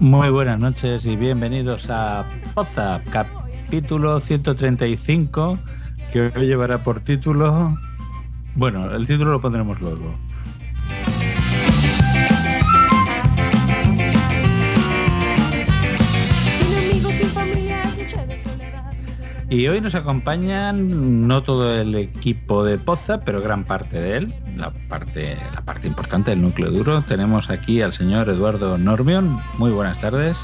Muy buenas noches y bienvenidos a Poza, capítulo 135, que hoy llevará por título. Bueno, el título lo pondremos luego. Y hoy nos acompañan no todo el equipo de Poza, pero gran parte de él, la parte, la parte importante del núcleo duro. Tenemos aquí al señor Eduardo Normion. Muy buenas tardes.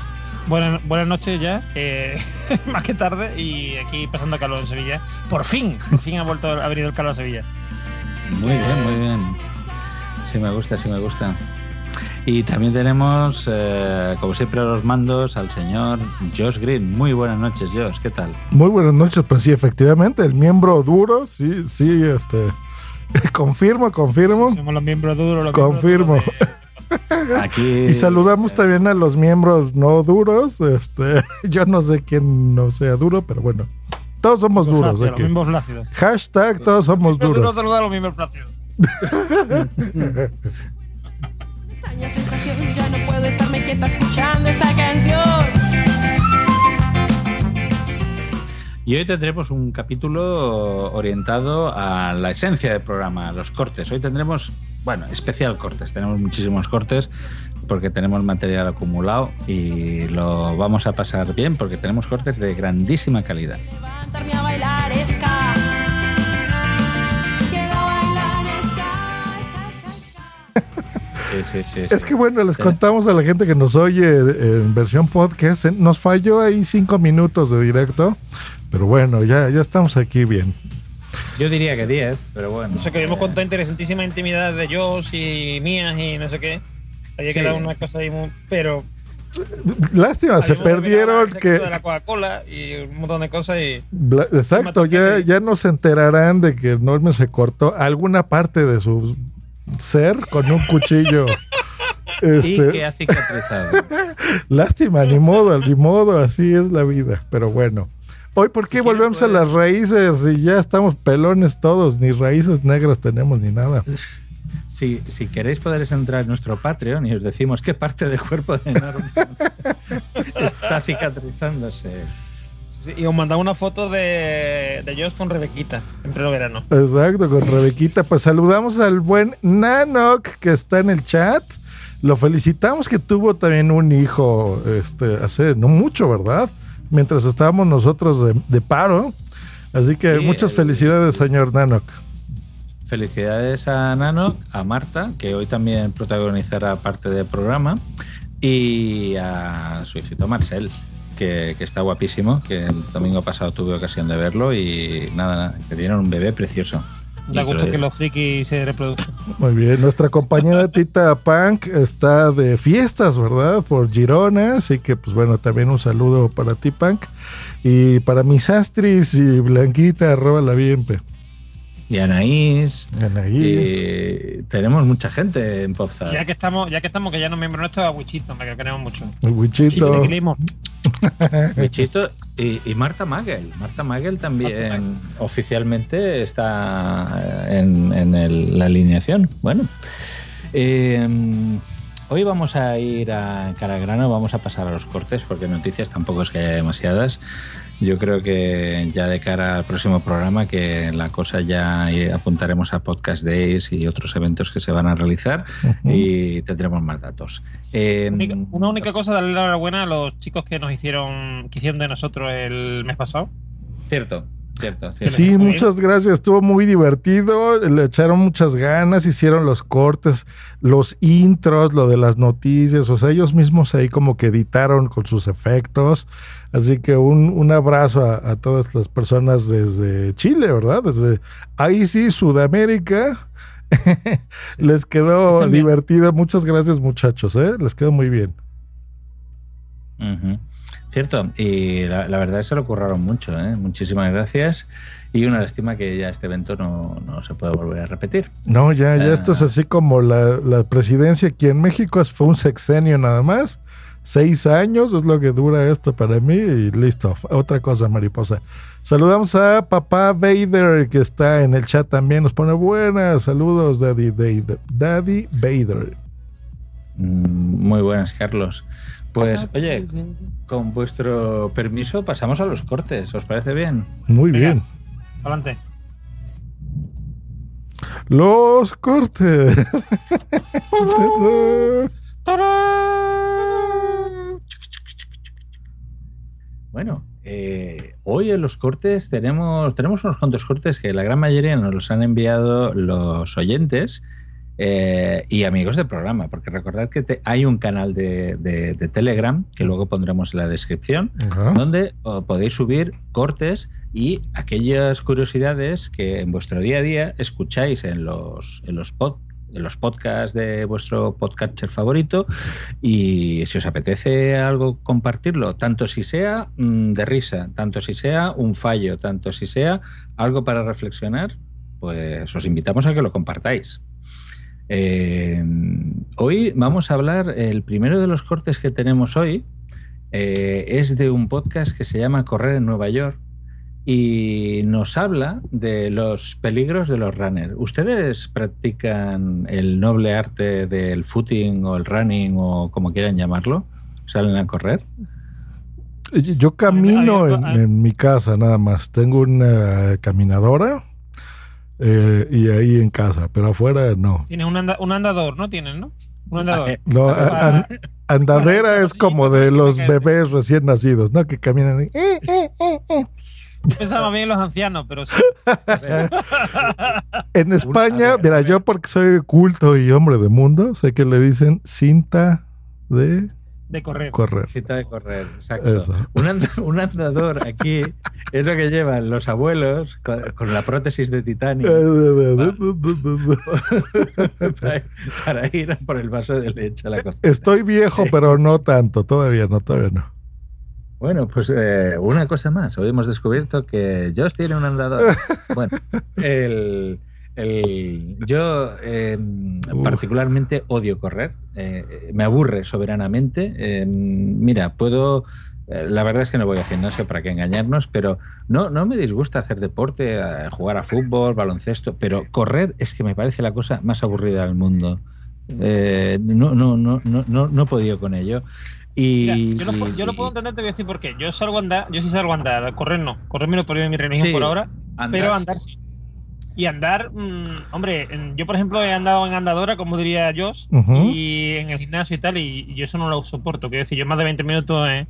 Buenas, buenas noches ya, eh, más que tarde, y aquí pasando calor en Sevilla. Por fin, por fin ha vuelto a venido el calor a Sevilla. Muy bien, muy bien. Sí me gusta, sí me gusta. Y también tenemos, eh, como siempre, a los mandos al señor Josh Green. Muy buenas noches, Josh, ¿qué tal? Muy buenas noches, pues sí, efectivamente, el miembro duro, sí, sí, este. confirmo, confirmo. Somos los miembros duros, los confirmo. miembros duros Aquí, Y saludamos también a los miembros no duros. Este, yo no sé quién no sea duro, pero bueno. Todos somos duros aquí. Los miembros flácidos. Hashtag todos somos Miembros duros duros. saludar a los miembros flácidos. Extraña sensación, ya no puedo estarme quieta escuchando esta canción. Y hoy tendremos un capítulo orientado a la esencia del programa, a los cortes. Hoy tendremos, bueno, especial cortes. Tenemos muchísimos cortes porque tenemos material acumulado y lo vamos a pasar bien porque tenemos cortes de grandísima calidad. Levantarme Sí, Es que bueno, les Sí. contamos a la gente que nos oye en versión podcast. eh, Nos falló ahí cinco minutos de directo. Pero bueno, ya, ya estamos aquí bien. Yo diría que 10, pero bueno. No sé, que hemos contado interesantísima intimidad de Josh y mías y no sé qué. Había Sí. quedado una cosa ahí muy. Pero. Lástima, se perdieron que. De la Coca-Cola y un montón de cosas y. Bla- Exacto, ya, ya no se enterarán de que Norman se cortó alguna parte de su ser con un cuchillo. Y Este, que ha cicatrizado. lástima, ni modo, ni modo, así es la vida. Pero bueno, hoy, ¿por qué volvemos a puedes- las raíces y ya estamos pelones todos? Ni raíces negras tenemos ni nada. Si, si queréis podréis entrar en nuestro Patreon y os decimos qué parte del cuerpo de Norman está cicatrizándose. Sí, Y os mandaba una foto de, de Josh con Rebequita en pleno verano. Exacto, con Rebequita. Pues saludamos al buen Nanok que está en el chat. Lo felicitamos que tuvo también un hijo este, hace no mucho, ¿verdad? Mientras estábamos nosotros de, de paro. Así que Sí, muchas el- felicidades, señor Nanok. Felicidades a Nano, a Marta, que hoy también protagonizará parte del programa, y a su hijito Marcel, que, que está guapísimo, que el domingo pasado tuve ocasión de verlo y nada, nada, que dieron un bebé precioso. Da gusto lo- que los frikis se reproduzcan. Muy bien, nuestra compañera Tita Punk está de fiestas, ¿verdad? Por Girona, así que pues bueno, también un saludo para ti Punk y para mis Astris y Blanquita, arroba la bienpe. Y Anaís. Anaís. y tenemos mucha gente en Poza. Ya que estamos, ya que estamos, que ya no miembro nuestro, a Wichito, que lo queremos mucho. El Wichito. Bichito y, y Marta Magel. Marta Magel también oficialmente está en, en el- la alineación. Bueno, eh, hoy vamos a ir a cara al grano, vamos a pasar a los cortes porque noticias tampoco es que haya demasiadas. Yo creo que ya de cara al próximo programa, que la cosa ya eh, apuntaremos a Podcast Days y otros eventos que se van a realizar y tendremos más datos. Eh, Única- una única cosa, darle la enhorabuena a los chicos que nos hicieron, que hicieron de nosotros el mes pasado. Cierto. Cierto, cierto. Sí, muchas gracias. Estuvo muy divertido. Le echaron muchas ganas, hicieron los cortes, los intros, lo de las noticias. O sea, ellos mismos ahí como que editaron con sus efectos. Así que un, un abrazo a, a todas las personas desde Chile, ¿verdad? Desde ahí sí, Sudamérica. Les quedó divertido. Muchas gracias, muchachos. ¿eh? Les quedó muy bien. Cierto, y la, la verdad es que se lo curraron mucho, ¿eh? Muchísimas gracias. Y una lástima que ya este evento no, no se puede volver a repetir. No, ya, ya esto es Ah. así como la, la presidencia aquí en México fue un sexenio nada más. Seis años es lo que dura esto para mí y listo. Otra cosa, mariposa. Saludamos a papá Vader que está en el chat también. Nos pone buenas. Saludos, Daddy Vader. Daddy Vader. Mm, Muy buenas, Carlos. Pues, oye, con vuestro permiso pasamos a los cortes, ¿os parece bien? Muy Venga. bien. Adelante. Los cortes. Bueno, eh, hoy en los cortes tenemos, tenemos unos cuantos cortes que la gran mayoría nos los han enviado los oyentes eh, y amigos del programa, porque recordad que te- hay un canal de, de- de Telegram que luego pondremos en la descripción, donde oh, podéis subir cortes y aquellas curiosidades que en vuestro día a día escucháis en los, en los, pod- en los podcasts de vuestro podcatcher favorito y si os apetece algo compartirlo, tanto si sea mm, de risa, tanto si sea un fallo, tanto si sea algo para reflexionar, pues os invitamos a que lo compartáis. Eh, hoy vamos a hablar, el primero de los cortes que tenemos hoy eh, es de un podcast que se llama Correr en Nueva York y nos habla de los peligros de los runners. ¿Ustedes practican el noble arte del footing o el running o como quieran llamarlo? ¿Salen a correr? Yo camino en, hay- en mi casa nada más. Tengo una caminadora eh, y ahí en casa, pero afuera no. Tienes un, anda- un andador, ¿no? Tienes, ¿no? Un andador. Eh, No, Para- a- an- andadera es como de los bebés recién nacidos, ¿no? Que caminan ahí. Eh, eh, eh, eh. Pensaba bien en los ancianos, pero sí. En España, mira, yo porque soy culto y hombre de mundo, sé que le dicen cinta de De correr. correr. Cita de correr, exacto. Un, and- un andador aquí es lo que llevan los abuelos con, con la prótesis de titanio para, para ir a por el vaso de leche a la cocina. Estoy viejo, pero no tanto, todavía no, todavía no. Bueno, pues eh, una cosa más. Hoy hemos descubierto que Josh tiene un andador. Bueno, el, el- yo eh, particularmente odio correr. Eh, me aburre soberanamente. Eh, mira, puedo. eh, La verdad es que no voy al gimnasio para que engañarnos, pero no, no me disgusta hacer deporte, eh, jugar a fútbol, baloncesto, pero correr es que me parece la cosa más aburrida del mundo. Eh, no, no, no, no, no, no he podido con ello. Y, Mira, yo, lo puedo entender, te voy a decir por qué. Yo salgo a andar, yo sí salgo a andar, correr no. Correr me lo prohíbe mi religión Sí, por ahora, andar, pero andar sí. Y andar, mm, hombre, en- yo por ejemplo he andado en andadora, como diría Josh, y en el gimnasio y tal, y, y yo eso no lo soporto. Quiero decir, yo más de 20 minutos en,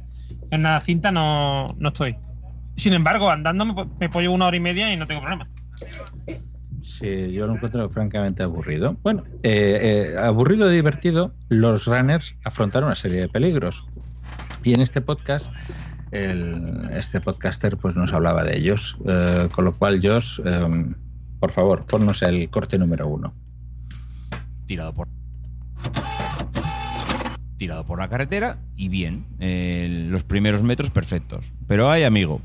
en una cinta no, no estoy. Sin embargo, andando me, pu- me llevar una hora y media y no tengo problema. Sí, yo lo encuentro francamente aburrido. Bueno, eh, eh, aburrido y divertido, los runners afrontaron una serie de peligros. Y en este podcast, el- este podcaster pues nos hablaba de ellos. Eh, con lo cual, Josh, eh, por favor, ponnos el corte número uno. tirado por tirado por la carretera y bien, eh, los primeros metros perfectos. Pero hay amigo,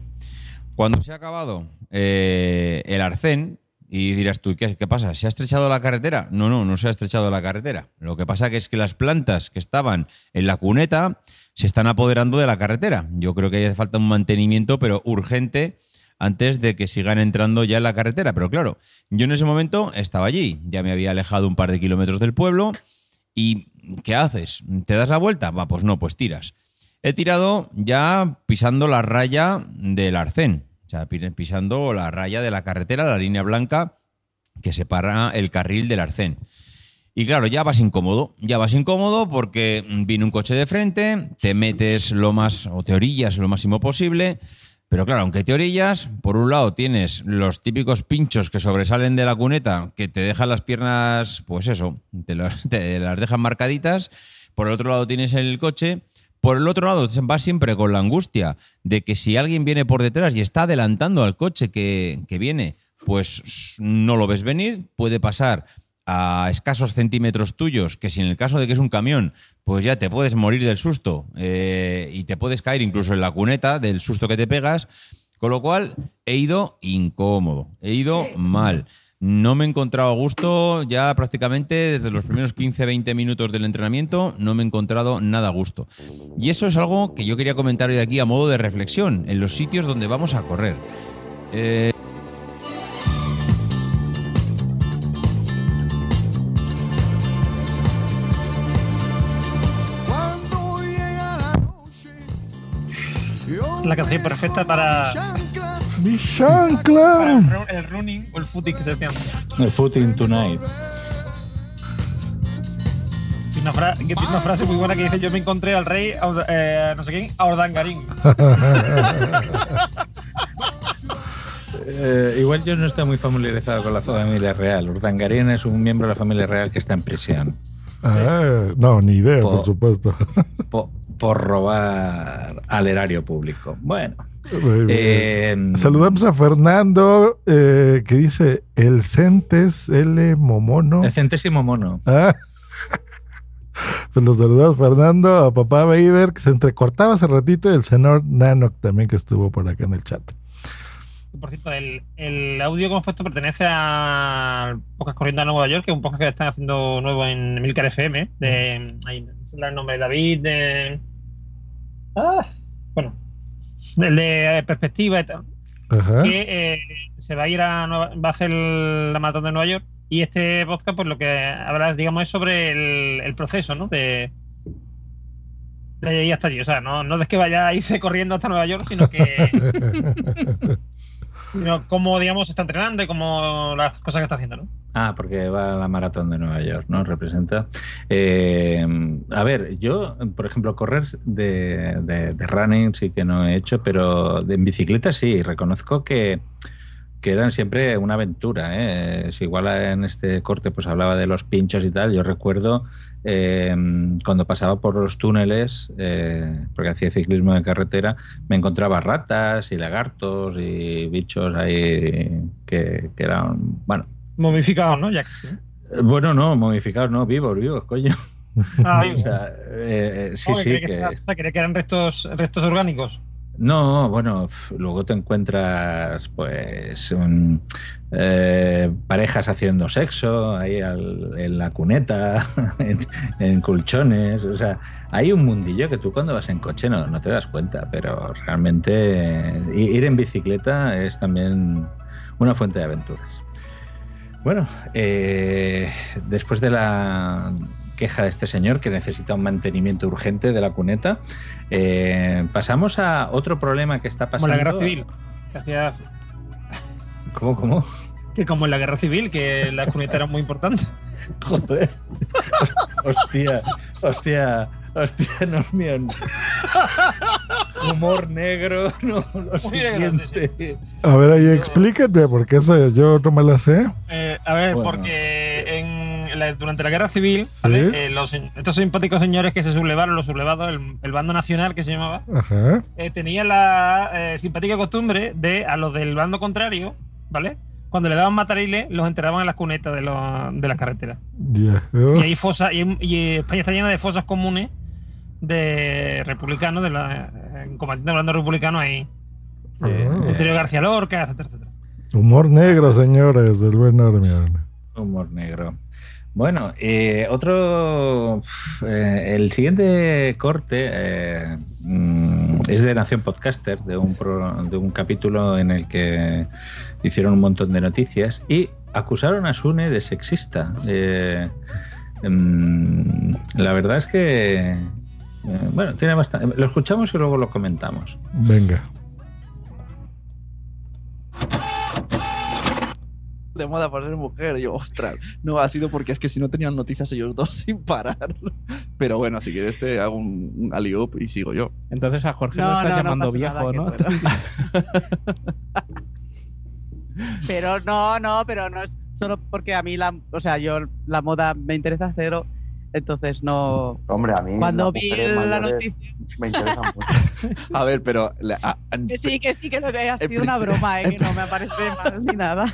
cuando se ha acabado eh, el arcén y dirás tú, ¿qué, pasa? ¿Se ha estrechado la carretera? No, no, no se ha estrechado la carretera. Lo que pasa que es que las plantas que estaban en la cuneta se están apoderando de la carretera. Yo creo que hace falta un mantenimiento, pero urgente, antes de que sigan entrando ya en la carretera. Pero claro, yo en ese momento estaba allí, ya me había alejado un par de kilómetros del pueblo y ¿qué haces? ¿Te das la vuelta? Va, pues no, pues tiras. He tirado ya pisando la raya del arcén, o sea, pi- pisando la raya de la carretera, la línea blanca que separa el carril del arcén. Y claro, ya vas incómodo, ya vas incómodo porque viene un coche de frente, te metes lo más, o te orillas lo máximo posible, Pero claro, aunque te orillas, por un lado tienes los típicos pinchos que sobresalen de la cuneta, que te dejan las piernas, pues eso, te, las- te las dejan marcaditas. Por el otro lado tienes el coche. Por el otro lado vas siempre con la angustia de que si alguien viene por detrás y está adelantando al coche que, que viene, pues no lo ves venir, puede pasar a escasos centímetros tuyos, que si en el caso de que es un camión, pues ya te puedes morir del susto eh, y te puedes caer incluso en la cuneta del susto que te pegas. Con lo cual, he ido incómodo, he ido mal. No me he encontrado a gusto ya prácticamente desde los primeros 15-20 minutos del entrenamiento, no me he encontrado nada a gusto. Y eso es algo que yo quería comentar hoy aquí a modo de reflexión, en los sitios donde vamos a correr. Eh, La canción perfecta para, ¡Mi chancla! el, ru- el running o el footing que se decían. El footing tonight. Y una, fra- que tiene una frase muy buena que dice: Yo me encontré al rey, eh, no sé quién, a Ordangarín. Eh, igual yo no estoy muy familiarizado con la familia real. Urdangarín es un miembro de la familia real que está en prisión Ah, no, ni idea, por Po- supuesto. po- por robar al erario público. Bueno, eh, Saludamos a Fernando eh, que dice el Centes L Momono. el centésimo mono. Ah. Pues los saludamos Fernando, a papá Vader que se entrecortaba hace ratito y el señor Nanok también que estuvo por acá en el chat. Por cierto, el, el audio que hemos puesto pertenece al podcast Corriendo a Nueva York, que es un podcast que están haciendo nuevo en Milcar FM. De, ahí, no sé el nombre, David. De, ah, bueno, el de eh, perspectiva y tal. Ajá. que eh, se va a ir a Nueva- va a hacer la maratón de Nueva York y este podcast pues lo que hablas digamos es sobre el, el proceso ¿no? de de ahí hasta allí o sea no, no es que vaya a irse corriendo hasta Nueva York sino que sino cómo digamos está entrenando y las cosas que está haciendo ¿no? Ah, porque va a la maratón de Nueva York, ¿no? Representa. Eh, a ver, yo, por ejemplo, correr de, de- running sí que no he hecho, pero en bicicleta sí. Reconozco que, que eran siempre una aventura. ¿eh? Si igual en este corte pues hablaba de los pinchos y tal, yo recuerdo eh, cuando pasaba por los túneles, eh, porque hacía ciclismo de carretera, me encontraba ratas y lagartos y bichos ahí que, que eran, bueno, momificados ¿no? ya que sí eh, Bueno, no, momificados, no, vivos, vivos, coño. ah, O sea, eh, eh, sí, sí, que... que eran restos restos orgánicos No, bueno, luego te encuentras, pues, un, eh, parejas haciendo sexo ahí en la cuneta, en, colchones, o sea, hay un mundillo que tú cuando vas en coche no, no te das cuenta, pero realmente eh, ir en bicicleta es también una fuente de aventuras. Bueno, eh, después de la queja de este señor que necesita un mantenimiento urgente de la cuneta, eh, pasamos a otro problema que está como pasando. en la guerra civil ¿Cómo, cómo? que como en la guerra civil que la cuneta era muy importante Joder. Hostia, hostia, hostia, Normion. Humor negro, no, lo siguiente. A ver, ahí explíquenme, porque eso yo no me la sé. Eh, a ver, Bueno. porque la- durante la guerra civil, ¿vale? Sí. Eh, los- estos simpáticos señores que se sublevaron, los sublevados, el, el bando nacional que se llamaba, Ajá. eh, tenía la eh, simpática costumbre de a los del bando contrario, ¿vale? Cuando le daban matariles, los enterraban en las cunetas de, los- de las carreteras. Y ahí fosas, y, y España está llena de fosas comunes de republicanos, de la, en combatientes hablando republicanos ahí. Ah. Antonio García Lorca, etcétera, etcétera. Humor negro, señores, del buen Normion. Humor negro. Bueno, eh, otro. eh, el siguiente corte eh, mm, es de Nación Podcaster, de un, de un capítulo en el que hicieron un montón de noticias y acusaron a Sune de sexista. Eh, mm, la verdad es que. eh, bueno, tiene bastante. Lo escuchamos y luego lo comentamos. Venga. De moda por ser mujer. Y yo, ostras, no, ha sido porque es que si no tenían noticias ellos dos sin parar. Pero bueno, si quieres te hago un, un alley-oop y sigo yo. Entonces a Jorge No, lo estás no, no llamando pasa viejo, nada, ¿no? que Pero no, no, pero no es solo porque a mí la, o sea, yo la moda me interesa cero, entonces no. Hombre, a mí Cuando vi la noticia, me interesan mucho. A ver, pero la- ah, que sí, que sí, que lo que ha sido una broma, eh, que no me parece mal ni nada.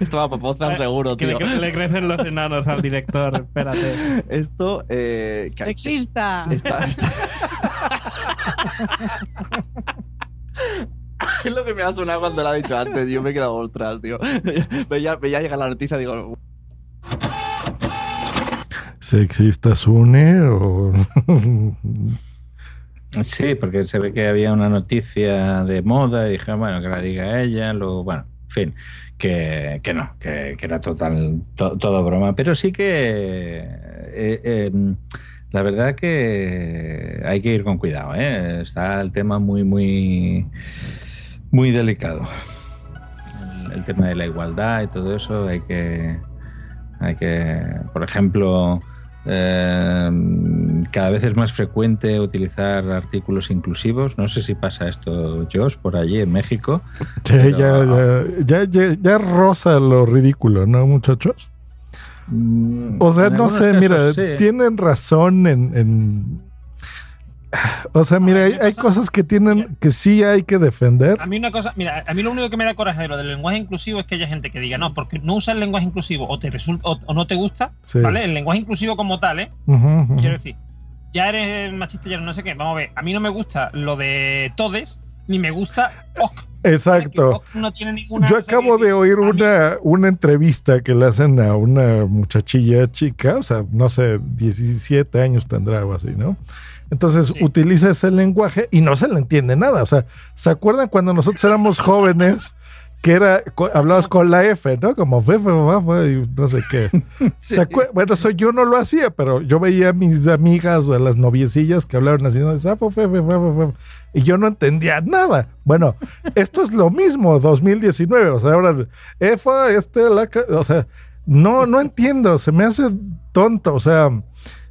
estaba Popozan seguro, Que tío. le, le crecen los enanos al director, espérate. Esto, eh, que- Sexista. está- está- es lo que me ha sonado cuando lo ha dicho antes. Yo me he quedado ostras, tío. Veía, veía llegar la noticia, digo, ¿Sexista Sune o.? Sí, porque se ve que había una noticia de moda y dije, bueno, que la diga ella, luego, bueno, en fin, que, que no, que, que era total, to- todo broma. Pero sí que eh, eh, la verdad que hay que ir con cuidado, ¿eh? Está el tema muy, muy, muy delicado. El, el tema de la igualdad y todo eso hay que, hay que, por ejemplo, eh, cada vez es más frecuente utilizar artículos inclusivos. No sé si pasa esto, Josh, por allí en México. Sí, ya, ya, ya, ya, ya rosa lo ridículo, ¿no, muchachos? Mm, O sea, no sé, casos mira, sí. tienen razón en, en- O sea, mira, hay, hay cosas que tienen que sí hay que defender. A mí una cosa, mira, a mí lo único que me da coraje de lo del lenguaje inclusivo es que haya gente que diga, no, porque no usa el lenguaje inclusivo o te resulta o, o no te gusta, Sí. ¿vale? El lenguaje inclusivo como tal, ¿eh? Ujú, ujú. Quiero decir, ya eres machista, ya eres no sé qué. Vamos a ver, a mí no me gusta lo de todes, ni me gusta OK. Exacto. No tiene ninguna. Yo acabo de oír una, una entrevista que le hacen a una muchachilla chica, o sea, no sé, 17 años tendrá o así, ¿no? Entonces utiliza ese lenguaje y no se le entiende nada. O sea, ¿se acuerdan cuando nosotros éramos jóvenes que era, hablabas con la F, ¿no? Como fe, y no sé qué. ¿Se acuer- Bueno, eso yo no lo hacía, pero yo veía a mis amigas o a las noviecillas que hablaban así, ¿no? Y yo no entendía nada. Bueno, esto es lo mismo, 2019. O sea, ahora, EFA, este, la, o sea, no, no entiendo, se me hace tonto. O sea,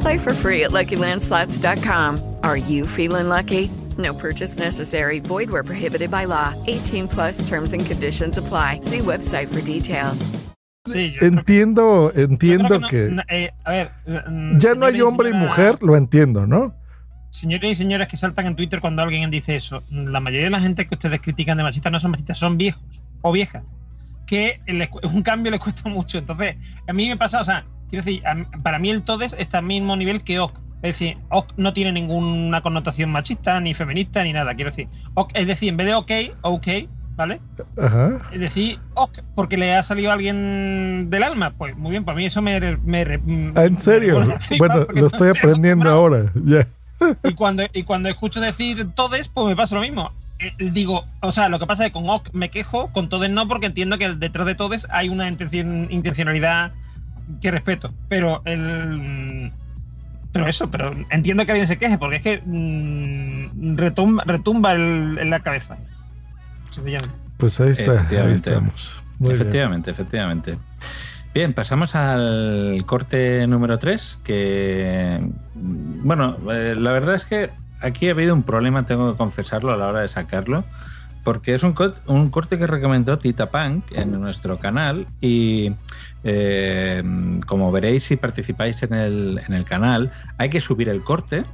Play for free at LuckyLandSlots.com. Are you feeling lucky? No purchase necessary. Void where prohibited by law. 18 plus terms and conditions apply. See website for details. Sí, Entiendo, entiendo que, no- eh, a ver, mm, ya no hay señores hombre y mujer, lo entiendo, ¿no? Señores y señoras que saltan en Twitter cuando alguien dice eso, la mayoría de la gente que ustedes critican de machistas no son machistas, son viejos o viejas. Que un cambio les cuesta mucho. Entonces, a mí me pasa, o sea, quiero decir, para mí el Todes está al mismo nivel que OK. Es decir, OK no tiene ninguna connotación machista, ni feminista, ni nada. Quiero decir, OK, es decir, en vez de OK, OK, ¿vale? Ajá. Es decir, OK, porque le ha salido a alguien del alma. Pues muy bien, para mí eso me. me, me- Ah, ¿En serio? me- Bueno, lo estoy aprendiendo ahora. Y cuando, y cuando escucho decir todes, pues me pasa lo mismo. Eh, Digo, o sea, lo que pasa es que con OK me quejo, con todes no, porque entiendo que detrás de todes hay una intencionalidad que respeto. Pero el. Pero eso, pero entiendo que alguien se queje, porque es que mm, retumba, retumba el- en la cabeza. Sencillamente. Pues ahí está, ahí Efectivamente. estamos. Muy bien. efectivamente, efectivamente. Bien, pasamos al corte número 3, que, mm, bueno, eh, la verdad es que aquí ha habido un problema, tengo que confesarlo a la hora de sacarlo, porque es un, co- un corte que recomendó Tita Punk en nuestro canal y eh, como veréis si participáis en el, en el canal, hay que subir el corte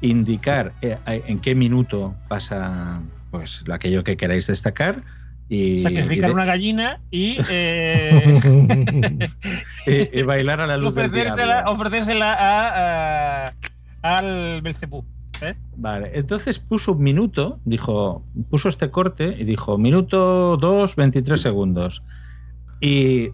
indicar eh, en qué minuto pasa pues aquello que queráis destacar y, Sacrificar y de- una gallina y, eh, y- y bailar a la luz del ofrecérsela, diablo. ofrecérsela a, a- al Belcebú. ¿eh? Vale, entonces puso un minuto, dijo, puso este corte y dijo minuto 2, 23 segundos. Y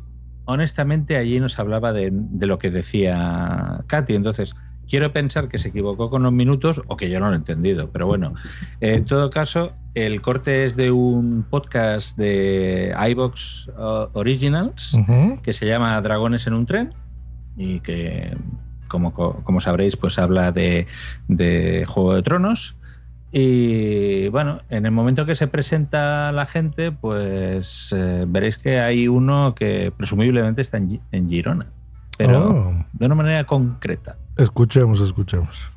honestamente allí nos hablaba de, de lo que decía Katy. Entonces, quiero pensar que se equivocó con los minutos o que yo no lo he entendido. Pero bueno, en todo caso, el corte es de un podcast de iBox uh, Originals que se llama Dragones en un tren y que, como, como sabréis, pues habla de, de Juego de Tronos. Y bueno, en el momento que se presenta la gente, pues eh, veréis que hay uno que presumiblemente está en, en Girona, pero Oh. de una manera concreta. Escuchemos, escuchemos.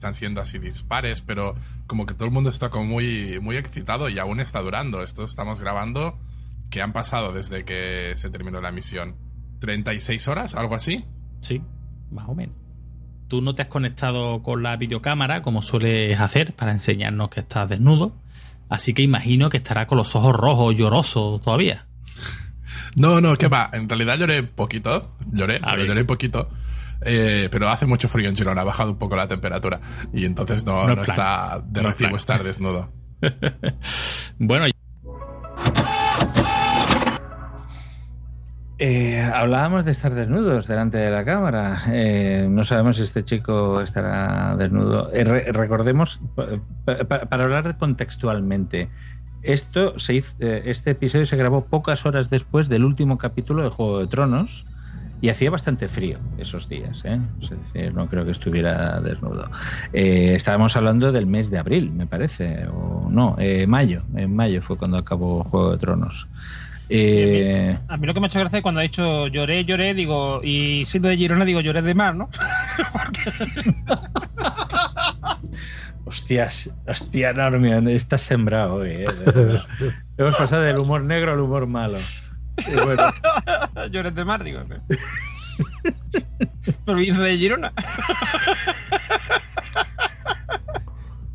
Están siendo así dispares, pero como que todo el mundo está como muy, muy excitado y aún está durando. Esto estamos grabando que han pasado desde que se terminó la misión. ¿36 horas? ¿Algo así? Sí, más o menos. Tú no te has conectado con la videocámara como sueles hacer para enseñarnos que estás desnudo. Así que imagino que estará con los ojos rojos, lloroso todavía. No, no, ¿qué va? En realidad lloré poquito. Lloré, Ah, pero lloré poquito. Eh, pero hace mucho frío en Girona, ha bajado un poco la temperatura. Y entonces no, No no, es plan. está de No recibo estar desnudo. Bueno, Eh, hablábamos de estar desnudos delante de la cámara. Eh, no sabemos si este chico estará desnudo. Eh, re- recordemos, pa- pa- para hablar contextualmente, esto se hizo- eh, este episodio se grabó pocas horas después del último capítulo de Juego de Tronos y hacía bastante frío esos días. ¿eh? Es no creo que estuviera desnudo. Estábamos hablando del mes de abril, me parece, o no, mayo. En mayo fue cuando acabó Juego de Tronos. Eh, A mí lo que me ha hecho gracia es cuando ha dicho lloré, lloré, digo, y siendo de Girona, digo lloré de mar, ¿no? Hostias, hostia, Normion, estás sembrado hoy. eh. Hemos pasado del humor negro al humor malo. Y bueno, lloré de mar, digo. Pero viene de Girona.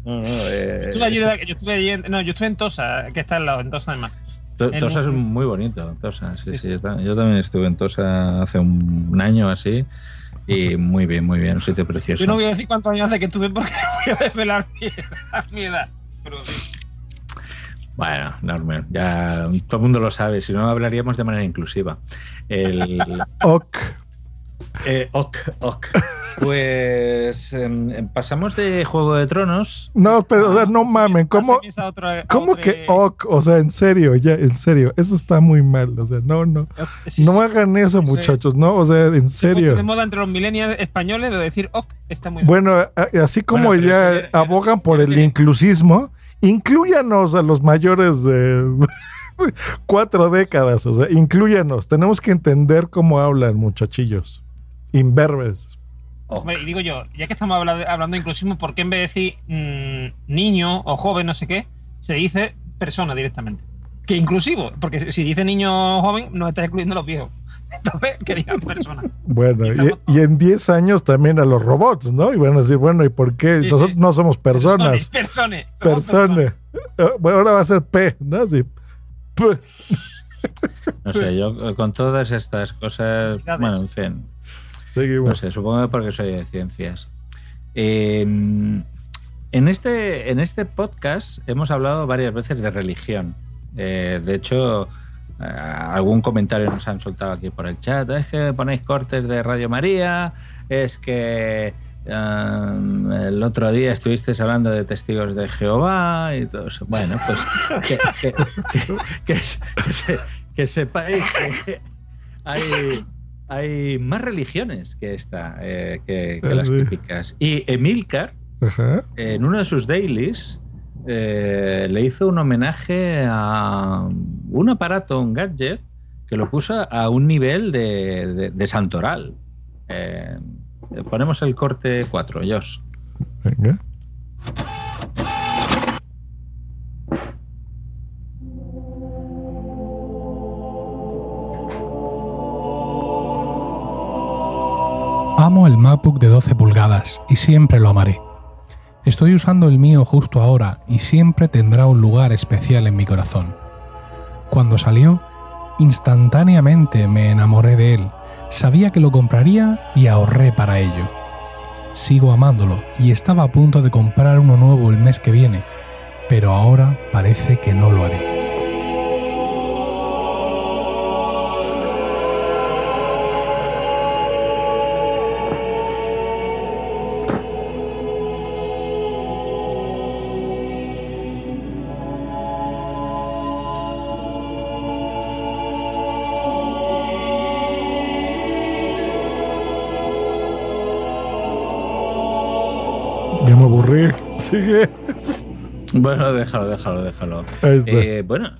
no, no, eh, Estuve allí de- yo estuve allí en, no, yo estuve en Tosa, que está al lado, en Tosa del Mar. Tosa es muy bonito. Tosa, sí, sí, Yo, ta- yo también estuve en Tosa hace un, un año así. Y muy bien, muy bien, un sitio precioso. Yo no voy a decir cuántos años hace que estuve porque voy a desvelar mi, mi edad. Pero sí. Bueno, Normion, ya todo el mundo lo sabe, si no hablaríamos de manera inclusiva. El, Ok. eh, ok, ok. Pues em, pasamos de Juego de Tronos No, pero sea, no mamen, ¿cómo, a a ¿cómo que ok? O sea, en serio, ya, en serio, eso está muy mal. O sea, no, no. Sí, No hagan eso, Sí. muchachos, no, o sea, en serio. de moda entre los millennials españoles de decir, ok, está muy Bueno, a- así como Bueno, ya abogan por el inclusismo, incluyanos a los mayores de cuatro décadas, o sea, incluyanos. Tenemos que entender cómo hablan, muchachillos. Imberbes. Hombre, y digo yo, ya que estamos habla- hablando de inclusismo, ¿por qué en vez de decir mm, niño o joven, no sé qué, se dice persona directamente? Que inclusivo, porque si- dice niño o joven, no está incluyendo a los viejos. Entonces, querían persona. Bueno, y, y en 10 años también a los robots, ¿no? Y van a decir, bueno, ¿y por qué? Sí, Nosotros sí. no somos personas. Persone. Persona. Eh, Bueno, ahora va a ser P, ¿no? Sí. P. No sé, yo con todas estas cosas, bueno, en fin, No sé, supongo que porque soy de ciencias. Eh, en, este, en este podcast hemos hablado varias veces de religión. Eh, de hecho, eh, algún comentario nos han soltado aquí por el chat. Es que ponéis cortes de Radio María, es que el otro día estuvisteis hablando de testigos de Jehová y todo eso. Bueno, pues que, que sepáis que hay, hay más religiones que esta, eh, que, que las típicas. Y Emilcar, Ajá. en uno de sus dailies, eh, le hizo un homenaje a un aparato, un gadget, que lo puso a un nivel de, de- de santoral. Eh, ponemos el corte 4, Josh. Venga. Amo el MacBook de 12 pulgadas y siempre lo amaré. Estoy usando el mío justo ahora y siempre tendrá un lugar especial en mi corazón. Cuando salió, instantáneamente me enamoré de él, sabía que lo compraría y ahorré para ello. Sigo amándolo y estaba a punto de comprar uno nuevo el mes que viene, pero ahora parece que no lo haré. Bueno, déjalo, déjalo, déjalo. Está. Eh, bueno,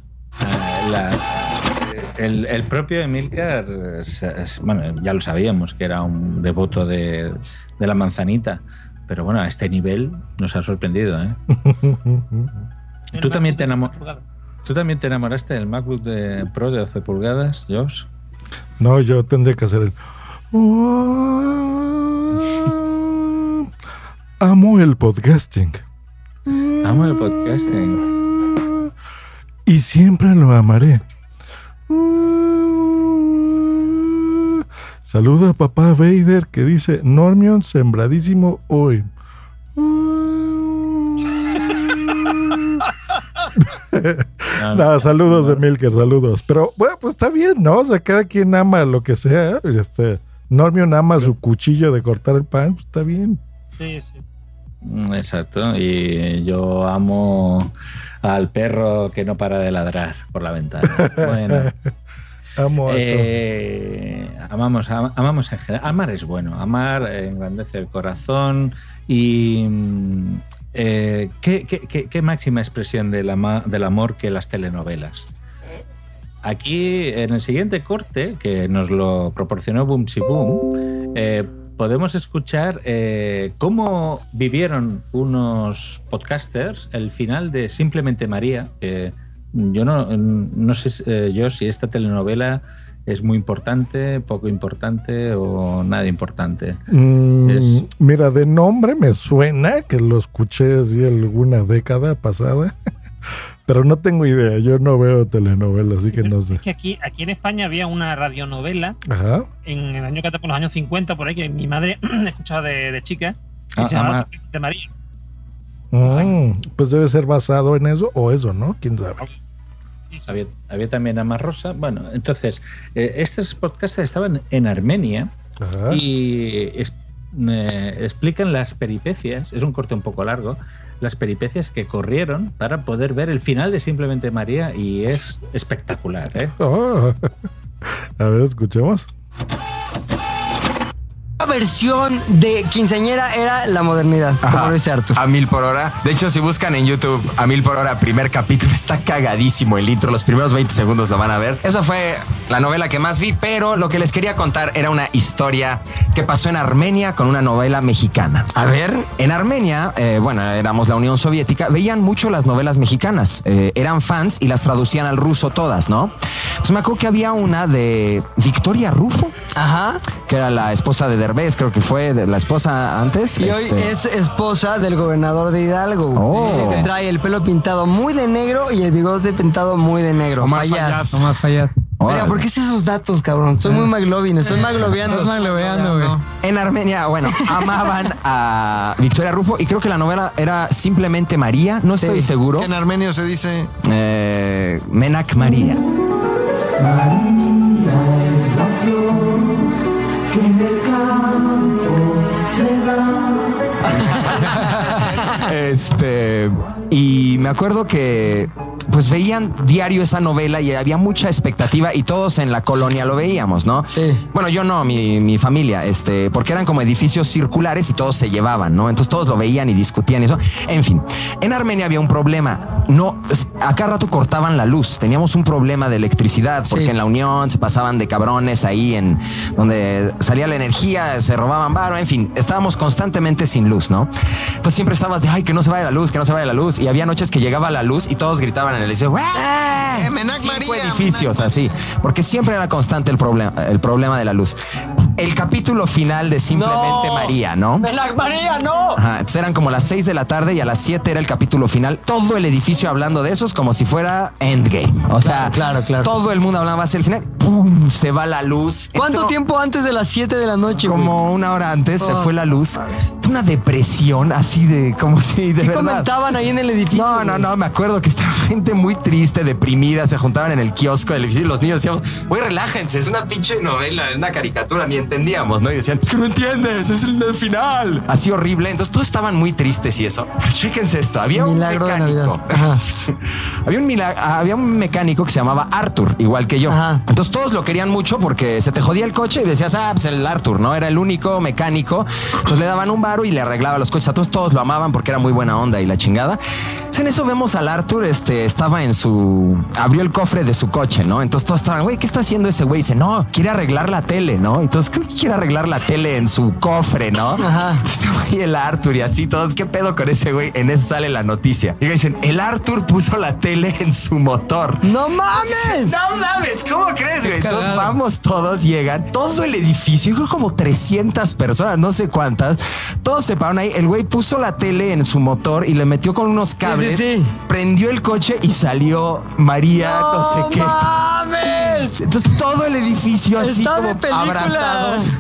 la- el, el propio Emilcar, es- es- bueno, ya lo sabíamos que era un devoto de, de la manzanita, pero bueno, a este nivel nos ha sorprendido. ¿eh? ¿Tú, también te enamo- ¿Tú también te enamoraste del MacBook de Pro de 12 pulgadas, Josh? No, yo tendría que hacer el. Amo el podcasting. Amo el podcasting. Y siempre lo amaré. Saluda a papá Vader que dice Normion sembradísimo hoy. no, saludos de Milker, saludos. Pero bueno, pues está bien, ¿no? O sea, cada quien ama lo que sea. Este, Normion ama su cuchillo de cortar el pan, pues está bien. Sí, sí. Mm, Exacto, y yo amo al perro que no para de ladrar por la ventana. Bueno, Amo a eh, amamos, am- amamos en general. Amar es bueno, amar engrandece el corazón y mm, eh, ¿qué, qué- qué- qué máxima expresión del, ama- del amor que las telenovelas. Aquí en el siguiente corte, que nos lo proporcionó Boom Boom, eh, podemos escuchar eh, cómo vivieron unos podcasters el final de Simplemente María. que yo no, no sé eh, yo si esta telenovela es muy importante, poco importante o nada importante. Mm, Es- Mira, de nombre me suena que lo escuché así alguna década pasada, pero no tengo idea. Yo no veo telenovelas, así que no sé. Es que aquí, aquí en España había una radionovela Ajá. en el año que por los años 50, por ahí, que mi madre escuchaba de, de chica, y Ah, se llamaba ama- de María. Mm, pues debe ser basado en eso o eso, ¿no? ¿Quién sabe? Había, había también Ama Rosa. Bueno, entonces, eh, estos podcasts estaban en Armenia y es- eh, explican las peripecias, es un corte un poco largo, las peripecias que corrieron para poder ver el final de Simplemente María y es espectacular, ¿eh? Oh. A ver, escuchemos. La versión de quinceañera era la modernidad, como lo dice Arthur. A mil por hora. De hecho, si buscan en YouTube a mil por hora, primer capítulo, está cagadísimo el intro. Los primeros 20 segundos lo van a ver. Esa fue la novela que más vi, pero lo que les quería contar era una historia que pasó en Armenia con una novela mexicana. A ver. En Armenia, eh, bueno, éramos la Unión Soviética, veían mucho las novelas mexicanas. Eh, eran fans y las traducían al ruso todas, ¿no? Pues me acuerdo que había una de Victoria Rufo. Ajá. Que era la esposa de Derbez, creo que fue de la esposa antes. Y hoy este- es esposa del gobernador de Hidalgo. Oh. Dice que trae el pelo pintado muy de negro y el bigote pintado muy de negro. Omar Fayad. Omar Fayad. Mira, ¿por qué es esos datos, cabrón? Soy muy maglovin, estoy maglobeando. Estás maglobeando, güey. En Armenia, bueno, amaban a Victoria Rufo y creo que la novela era simplemente María, no estoy seguro. En armenio se dice. Eh, Menak María. Este, y me acuerdo que pues veían diario esa novela y había mucha expectativa y todos en la colonia lo veíamos, ¿no? Sí. Bueno, yo no, mi, mi familia, este, porque eran como edificios circulares y todos se llevaban, ¿no? Entonces todos lo veían y discutían eso. En fin, en Armenia había un problema. No, es- a cada rato cortaban la luz. Teníamos un problema de electricidad porque en la Unión se pasaban de cabrones ahí en donde salía la energía, se robaban varo, en fin, estábamos constantemente sin luz, ¿no? Entonces siempre estabas de, ay, que no se vaya la luz, que no se vaya la luz. Y había noches que llegaba la luz y todos gritaban en el edificio, ¡Eh! Cinco edificios así, porque siempre era constante el problema, el problema de la luz. El capítulo final de Simplemente No. María, ¿no? ¡La María, no! Ajá, entonces eran como las 6 de la tarde y a las 7 era el capítulo final. Todo el edificio hablando de esos como si fuera Endgame. O sea, claro, claro. todo el mundo hablaba hacia el final. ¡Pum! Se va la luz. ¿Cuánto Entró- tiempo antes de las 7 de la noche, güey? Como una hora antes se Oh. fue la luz. Una depresión así de, como si de ¿Qué verdad. comentaban ahí en el edificio? No, no, no, me acuerdo que estaba gente muy triste, deprimida, se juntaban en el kiosco del edificio y los niños decían, güey, relájense, es una pinche novela, es una caricatura, ni entendíamos, ¿no? Y decían, es que no entiendes, es el, el final. Así horrible, entonces todos estaban muy tristes y eso. Pero chéquense esto, había un mecánico. Había, un mila- había un mecánico que se llamaba Arthur, igual que yo. Entonces todos lo querían mucho porque se te jodía el coche y decías, ah, pues el Arthur, ¿no? Era el único mecánico. Entonces le daban un varo y le arreglaba los coches. A todos, todos lo amaban porque era muy buena onda y la chingada. Entonces, en eso vemos al Arthur, este, estaba en su. abrió el cofre de su coche, ¿no? Entonces todos estaban, güey, ¿qué está haciendo ese güey? Dice, no, quiere arreglar la tele, ¿no? Entonces, ¿qué quiere arreglar la tele en su cofre, no? Ajá. Estaba ahí el Arthur y así todos, ¿qué pedo con ese güey? En eso sale la noticia. Y dicen, el Arthur puso la tele en su motor. ¡No mames! No mames, ¿cómo crees, güey? Entonces vamos todos, llegan, todo el edificio, yo creo como 300 personas, no sé cuántas, todos se pararon ahí, el güey puso la tele en su motor y le metió con unos cables, sí, sí. prendió el coche y salió María, no, sé qué. mames! Entonces todo el edificio así Está como abrazados.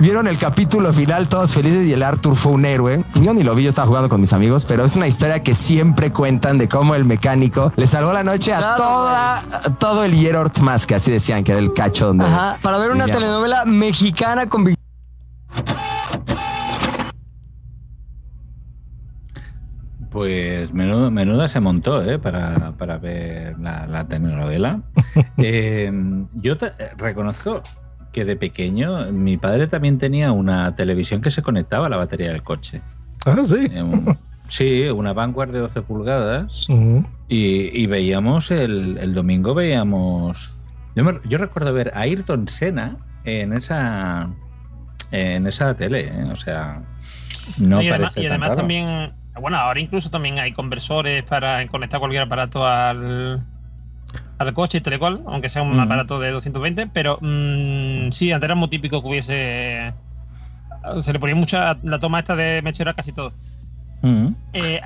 Vieron el capítulo final, todos felices y el Arthur fue un héroe. Yo ni lo vi, yo estaba jugando con mis amigos, pero es una historia que siempre cuentan de cómo el mecánico le salvó la noche a Claro, toda, a todo el Yerort más, que así decían que era el cacho donde. Ajá, para ver una vivíamos. telenovela mexicana con Pues menudo, menuda se montó ¿eh? para, para ver la, la telenovela. Eh, yo te- reconozco que de pequeño mi padre también tenía una televisión que se conectaba a la batería del coche. Ah, sí. Eh, un- sí, una Vanguard de 12 pulgadas. Y, y veíamos el, el domingo, veíamos. Yo, me- yo recuerdo ver a Ayrton Senna en esa en esa tele, ¿eh? o sea, no y además, y tan además raro. también, bueno, ahora incluso también hay conversores para conectar cualquier aparato al, al coche y tal cual, aunque sea un aparato de 220, pero mm, sí, antes era muy típico que hubiese... Se le ponía mucha la toma esta de mechero a casi todo. Eh,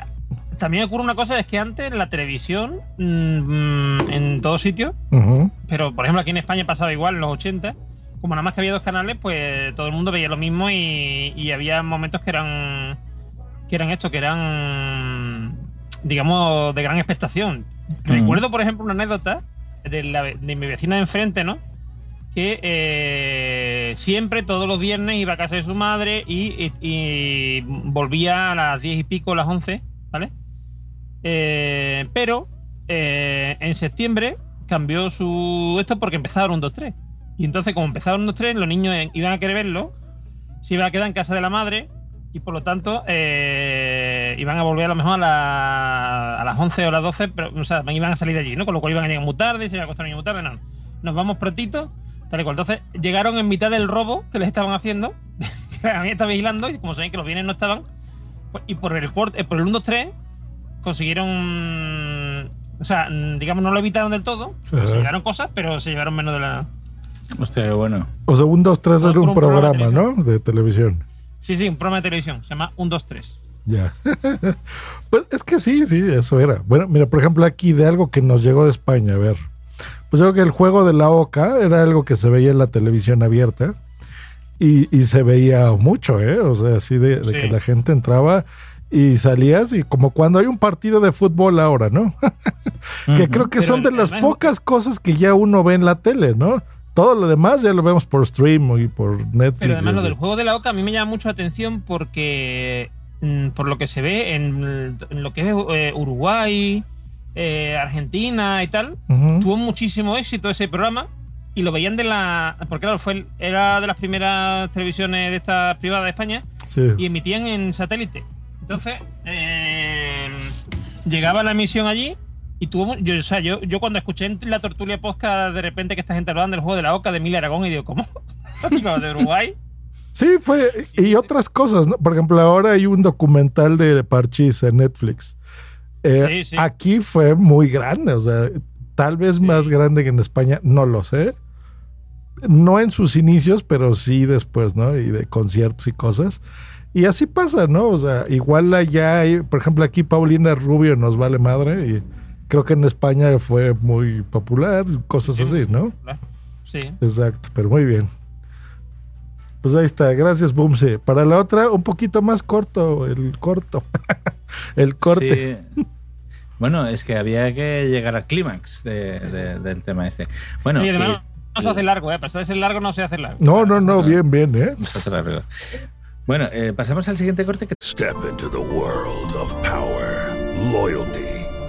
también ocurre una cosa, es que antes la televisión, mm, en todos sitios, Ujú. pero por ejemplo aquí en España pasaba igual en los 80, como nada más que había dos canales, pues todo el mundo veía lo mismo y, y había momentos que eran que eran esto, que eran digamos de gran expectación. Recuerdo, por ejemplo, una anécdota de, la de mi vecina de enfrente, ¿no? Que eh, siempre, todos los viernes, iba a casa de su madre y, y- y volvía a las 10 y pico, las 11, ¿vale? Eh, pero eh, en septiembre cambió su esto porque empezaron un 2-3. Y entonces, como empezaron un 2-3, los niños iban a querer verlo, se iban a quedar en casa de la madre y por lo tanto eh, iban a volver a lo mejor a, la- a las 11 o las 12, pero o sea, iban a salir de allí, ¿no? Con lo cual iban a llegar muy tarde, se iban a acostar muy tarde, no. Nos vamos prontito, tal y cual. Entonces llegaron en mitad del robo que les estaban haciendo, que a mí estaba vigilando y como saben que los bienes no estaban, pues, y por el, port- eh, por el 1-2-3 consiguieron, o sea, digamos, no lo evitaron del todo, se llevaron cosas, pero se llevaron menos de la... Hostia, bueno. O sea, un 2, 3 era un un programa de programa, ¿no? De televisión. Sí, sí, un programa de televisión, se llama 1-2-3. Ya. pues es que sí, sí, eso era. Bueno, mira, por ejemplo, aquí de algo que nos llegó de España, a ver. Pues yo creo que el juego de la OCA era algo que se veía en la televisión abierta y, y se veía mucho, ¿eh? O sea, así de, de Sí. que la gente entraba y salías y como cuando hay un partido de fútbol ahora, ¿no? que Ujú. creo que Pero son de las además- pocas cosas que ya uno ve en la tele, ¿no? Todo lo demás ya lo vemos por stream y por Netflix. Pero además lo del juego de la OCA a mí me llama mucho la atención porque mm, por lo que se ve en, lo que es eh, Uruguay, eh, Argentina y tal, tuvo muchísimo éxito ese programa y lo veían de la porque claro fue era de las primeras televisiones de estas privadas de España Sí. y emitían en satélite. Entonces eh, llegaba la emisión allí y tuvo yo o sea yo yo cuando escuché en la tortulia podcast de repente que esta gente hablaba del juego de la OCA de Mil Aragón y digo cómo de Uruguay Sí, fue. Y otras cosas, ¿no? Por ejemplo, ahora hay un documental de Parchís en Netflix. Eh, Sí, sí. Aquí fue muy grande, o sea, tal vez más grande que en España, no lo sé. no en sus inicios, pero sí después, ¿no? Y de conciertos y cosas. Y así pasa, ¿no? O sea, igual allá, hay- por ejemplo, aquí Paulina Rubio nos vale madre y creo que en España fue muy popular, cosas así, ¿no? Sí. Exacto, pero muy bien. Pues ahí está, gracias Bumse. Para la otra, un poquito más corto, el corto. el corte. Sí. Bueno, es que había que llegar al clímax de- de- del tema este. Bueno, Oye, además, no se hace largo, ¿eh? Para ser largo no se hace largo. No, no, no, bien, bien, ¿eh? no se hace largo. Bueno, eh, pasamos al siguiente corte que Step into the world of power, loyalty,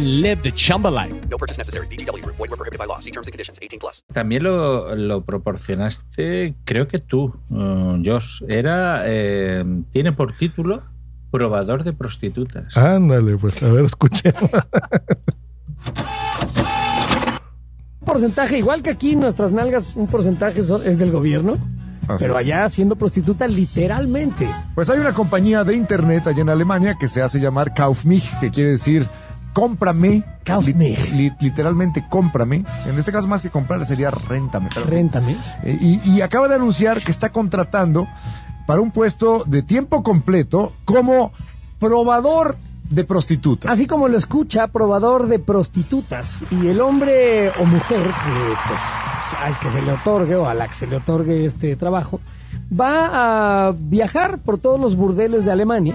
live the Chumba life. No purchase necessary. Group. Void were prohibited by law. See terms and conditions. 18 plus. también lo, lo proporcionaste, creo que tú, eh, Josh. Era, eh, tiene por título Probador de prostitutas. Ándale, pues, a ver, escuchemos. porcentaje, igual que aquí nuestras nalgas, un porcentaje es del gobierno, Así pero allá siendo prostituta literalmente. Pues hay una compañía de internet allá en Alemania que se hace llamar Kaufmich, que quiere decir cómprame. Kaufmich. literalmente cómprame. En este caso más que comprar sería réntame. pero- Réntame. Eh, y, y acaba de anunciar que está contratando para un puesto de tiempo completo como probador de prostitutas. Así como lo escucha, probador de prostitutas. Y el hombre o mujer, que, pues, al que se le otorgue o a la que se le otorgue este trabajo, va a viajar por todos los burdeles de Alemania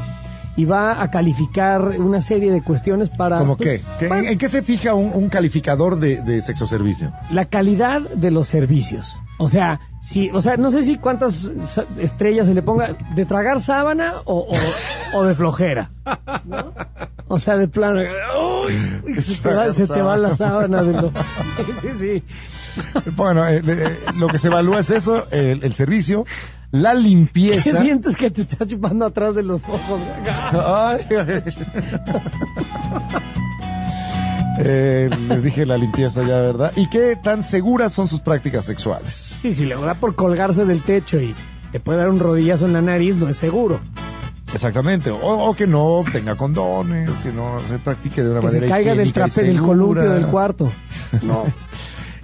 y va a calificar una serie de cuestiones para... ¿Cómo pues, qué? ¿Qué- ¿En, en qué se fija un, un calificador de, de sexo servicio? la calidad de los servicios. O sea, si, o sea, no sé si cuántas estrellas se le ponga de tragar sábana o, o- o de flojera. ¿no? O sea, de plano. uy, se, te va, se te va la sábana de lo. Sí, sí, sí. Bueno, eh, eh, lo que se evalúa es eso, el, el servicio, la ¿Qué limpieza. sientes que te está chupando atrás de los ojos? Ay, ay. Eh, les dije la limpieza ya, ¿verdad? ¿Y qué tan seguras son sus prácticas sexuales? Sí, si le da por colgarse del techo y te puede dar un rodillazo en la nariz, no es seguro. Exactamente. O, o que no tenga condones, que no se practique de una Que se manera caiga del trape del columpio del cuarto. No.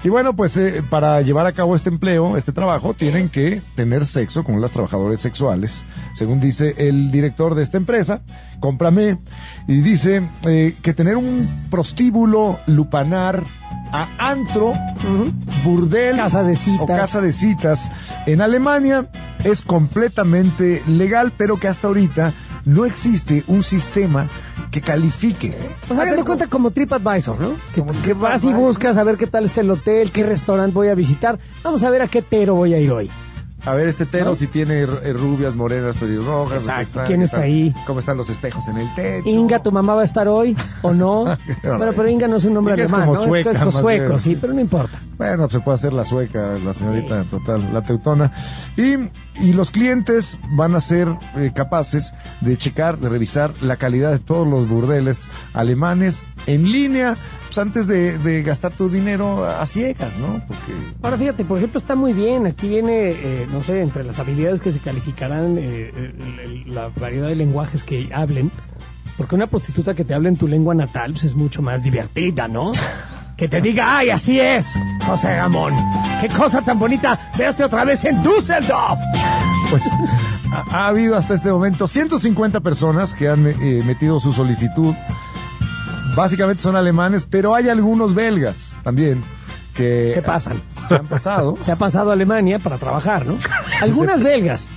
Y bueno, pues eh, para llevar a cabo este empleo, este trabajo, tienen que tener sexo con las trabajadoras sexuales, según dice el director de esta empresa, cómprame, y dice eh, que tener un prostíbulo, lupanar, a antro, burdel Casa de citas. o casa de citas en Alemania es completamente legal, pero que hasta ahorita no existe un sistema que califique. O sea, de cuenta como TripAdvisor, ¿no? Que, que vas y buscas a ver qué tal está el hotel, qué restaurante voy a visitar. Vamos a ver a qué tero voy a ir hoy. A ver, este tero ¿No? si tiene eh, rubias, morenas, pelirrojas. Exacto. ¿Quién está ahí? ¿Cómo están los espejos en el techo? Inga, ¿tu mamá va a estar hoy o no? bueno, pero Inga no es un nombre Inga es alemán, como ¿no? sueca, es como sueco, bien. sí, pero no importa. Bueno, se puede hacer la sueca, la señorita total, la teutona. Y, y los clientes van a ser eh, capaces de checar, de revisar la calidad de todos los burdeles alemanes en línea, pues antes de, de gastar tu dinero a ciegas, ¿no? Porque Ahora fíjate, por ejemplo, está muy bien. Aquí viene, eh, no sé, entre las habilidades que se calificarán, eh, el- la variedad de lenguajes que hablen. Porque una prostituta que te hable en tu lengua natal pues es mucho más divertida, ¿no? Que te diga, ay, así es, José Gamón. Qué cosa tan bonita verte otra vez en Düsseldorf. Pues ha, ha habido hasta este momento 150 personas que han eh, metido su solicitud. Básicamente son alemanes, pero hay algunos belgas también que Se pasan. se han pasado. Se ha pasado a Alemania para trabajar, ¿no? Algunas belgas.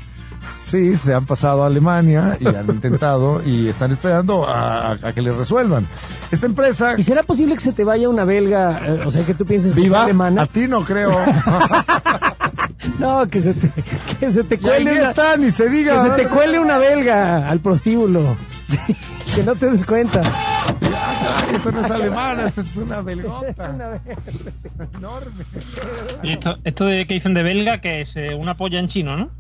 Sí, se han pasado a Alemania y han intentado y están esperando a, a que les resuelvan. Esta empresa. ¿Y será posible que se te vaya una belga? eh, o sea, que tú pienses que es Viva, alemana. a ti no creo. No, que se te, que se te cuele una, está, ni se diga. que se te cuele una belga al prostíbulo. que no te des cuenta. Esto no es alemana, esto es una belgota. Es una belga. enorme. Y esto, esto de que dicen de belga, que es eh, una polla en chino, ¿no?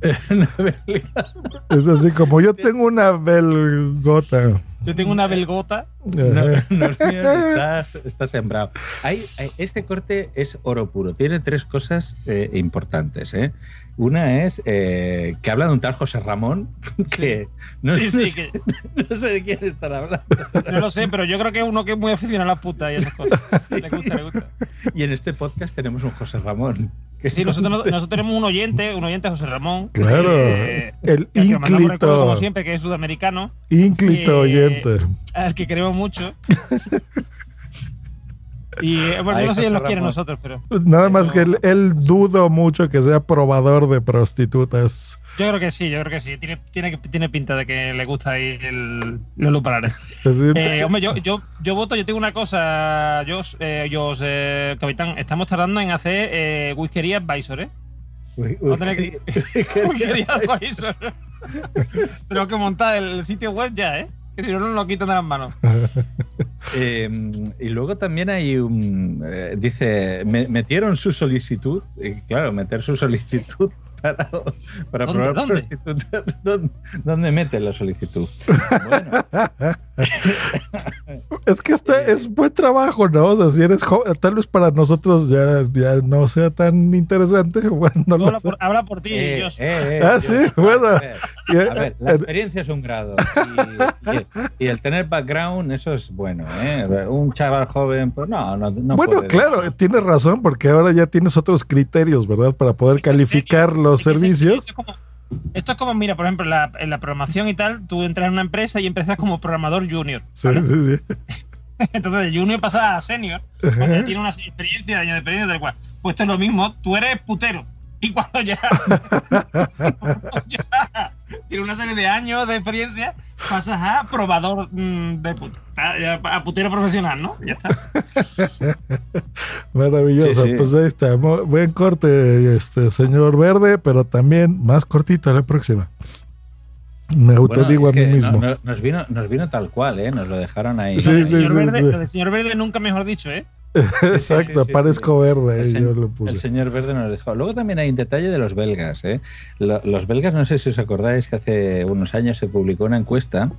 Es así como yo tengo una belgota. Yo tengo una belgota. No, no es mío, estás, estás sembrado. Hay, este corte es oro puro. Tiene tres cosas eh, importantes. ¿eh? Una es eh, que habla de un tal José Ramón que no, Sí, no sí, sé, que- no sé de quién están hablando. No lo sé, pero yo creo que es uno que es muy aficionado a la puta y esas cosas. Le gusta, le gusta. Y en este podcast tenemos un José Ramón. Que Sí, nosotros, nosotros tenemos un oyente, un oyente José Ramón. Claro, eh, el ínclito. como siempre, que es sudamericano. Ínclito Eh, oyente. Al que queremos mucho. Y eh, bueno, Ay, no sé si José nos quiere nosotros, pero Nada más que él, él dudo mucho que sea probador de prostitutas. yo creo que sí, yo creo que sí. Tiene, tiene, tiene pinta de que le gusta ahí el, los lupalares. Es decir, Eh, hombre, yo, yo, yo voto, yo tengo una cosa, yo, eh, yo eh, capitán, estamos tardando en hacer eh, whiskería advisor, ¿eh? Vamos a tener que- whiskería advisor. Tenemos que montar el sitio web ya, ¿eh? Que si no, nos lo quitan de las manos. Eh, y luego también hay un. eh, dice, me- metieron su solicitud. Y claro, meter su solicitud para, para ¿Dónde? probar ¿Dónde? ¿Dónde, dónde mete la solicitud? Es que este es buen trabajo, ¿no? O sea, si eres joven, tal vez para nosotros ya, ya no sea tan interesante. Bueno, no lo Habla sé. por, habla por ti, Eh, Dios. eh, eh, Ah, Dios. sí, bueno. A ver, Y- a ver, la eh, experiencia es un grado. Y, y el, y el tener background, eso es bueno. ¿eh? Un chaval joven, pues no, no, no bueno, puede. claro, tienes razón, porque ahora ya tienes otros criterios, ¿verdad? Para poder calificar los servicios. Esto es como, mira, por ejemplo, en la, en la programación y tal, tú entras en una empresa y empiezas como programador junior. Sí, sí, sí. Entonces, de junior pasas a senior, ya tienes una experiencia de años de experiencia, tal cual. Pues esto es lo mismo, tú eres putero. Y cuando ya, cuando ya tienes una serie de años de experiencia, pasas a probador mm, de puta. Ya A putero profesional, ¿no? Ya está. Maravilloso. Sí, sí. Pues ahí está. Buen corte, este señor Verde, pero también más cortito la próxima. Me Bueno, autodigo es a mí mismo. no- no- nos, vino, nos vino tal cual, ¿eh? Nos lo dejaron ahí. Sí, señor sí, verde, de señor verde nunca mejor dicho, ¿eh? Exacto, sí, sí, aparezco verde, El, eh, yo lo el puse. señor Verde nos dejó. Luego también hay un detalle de los belgas. ¿eh? Lo- Los belgas, no sé si os acordáis que hace unos años se publicó una encuesta.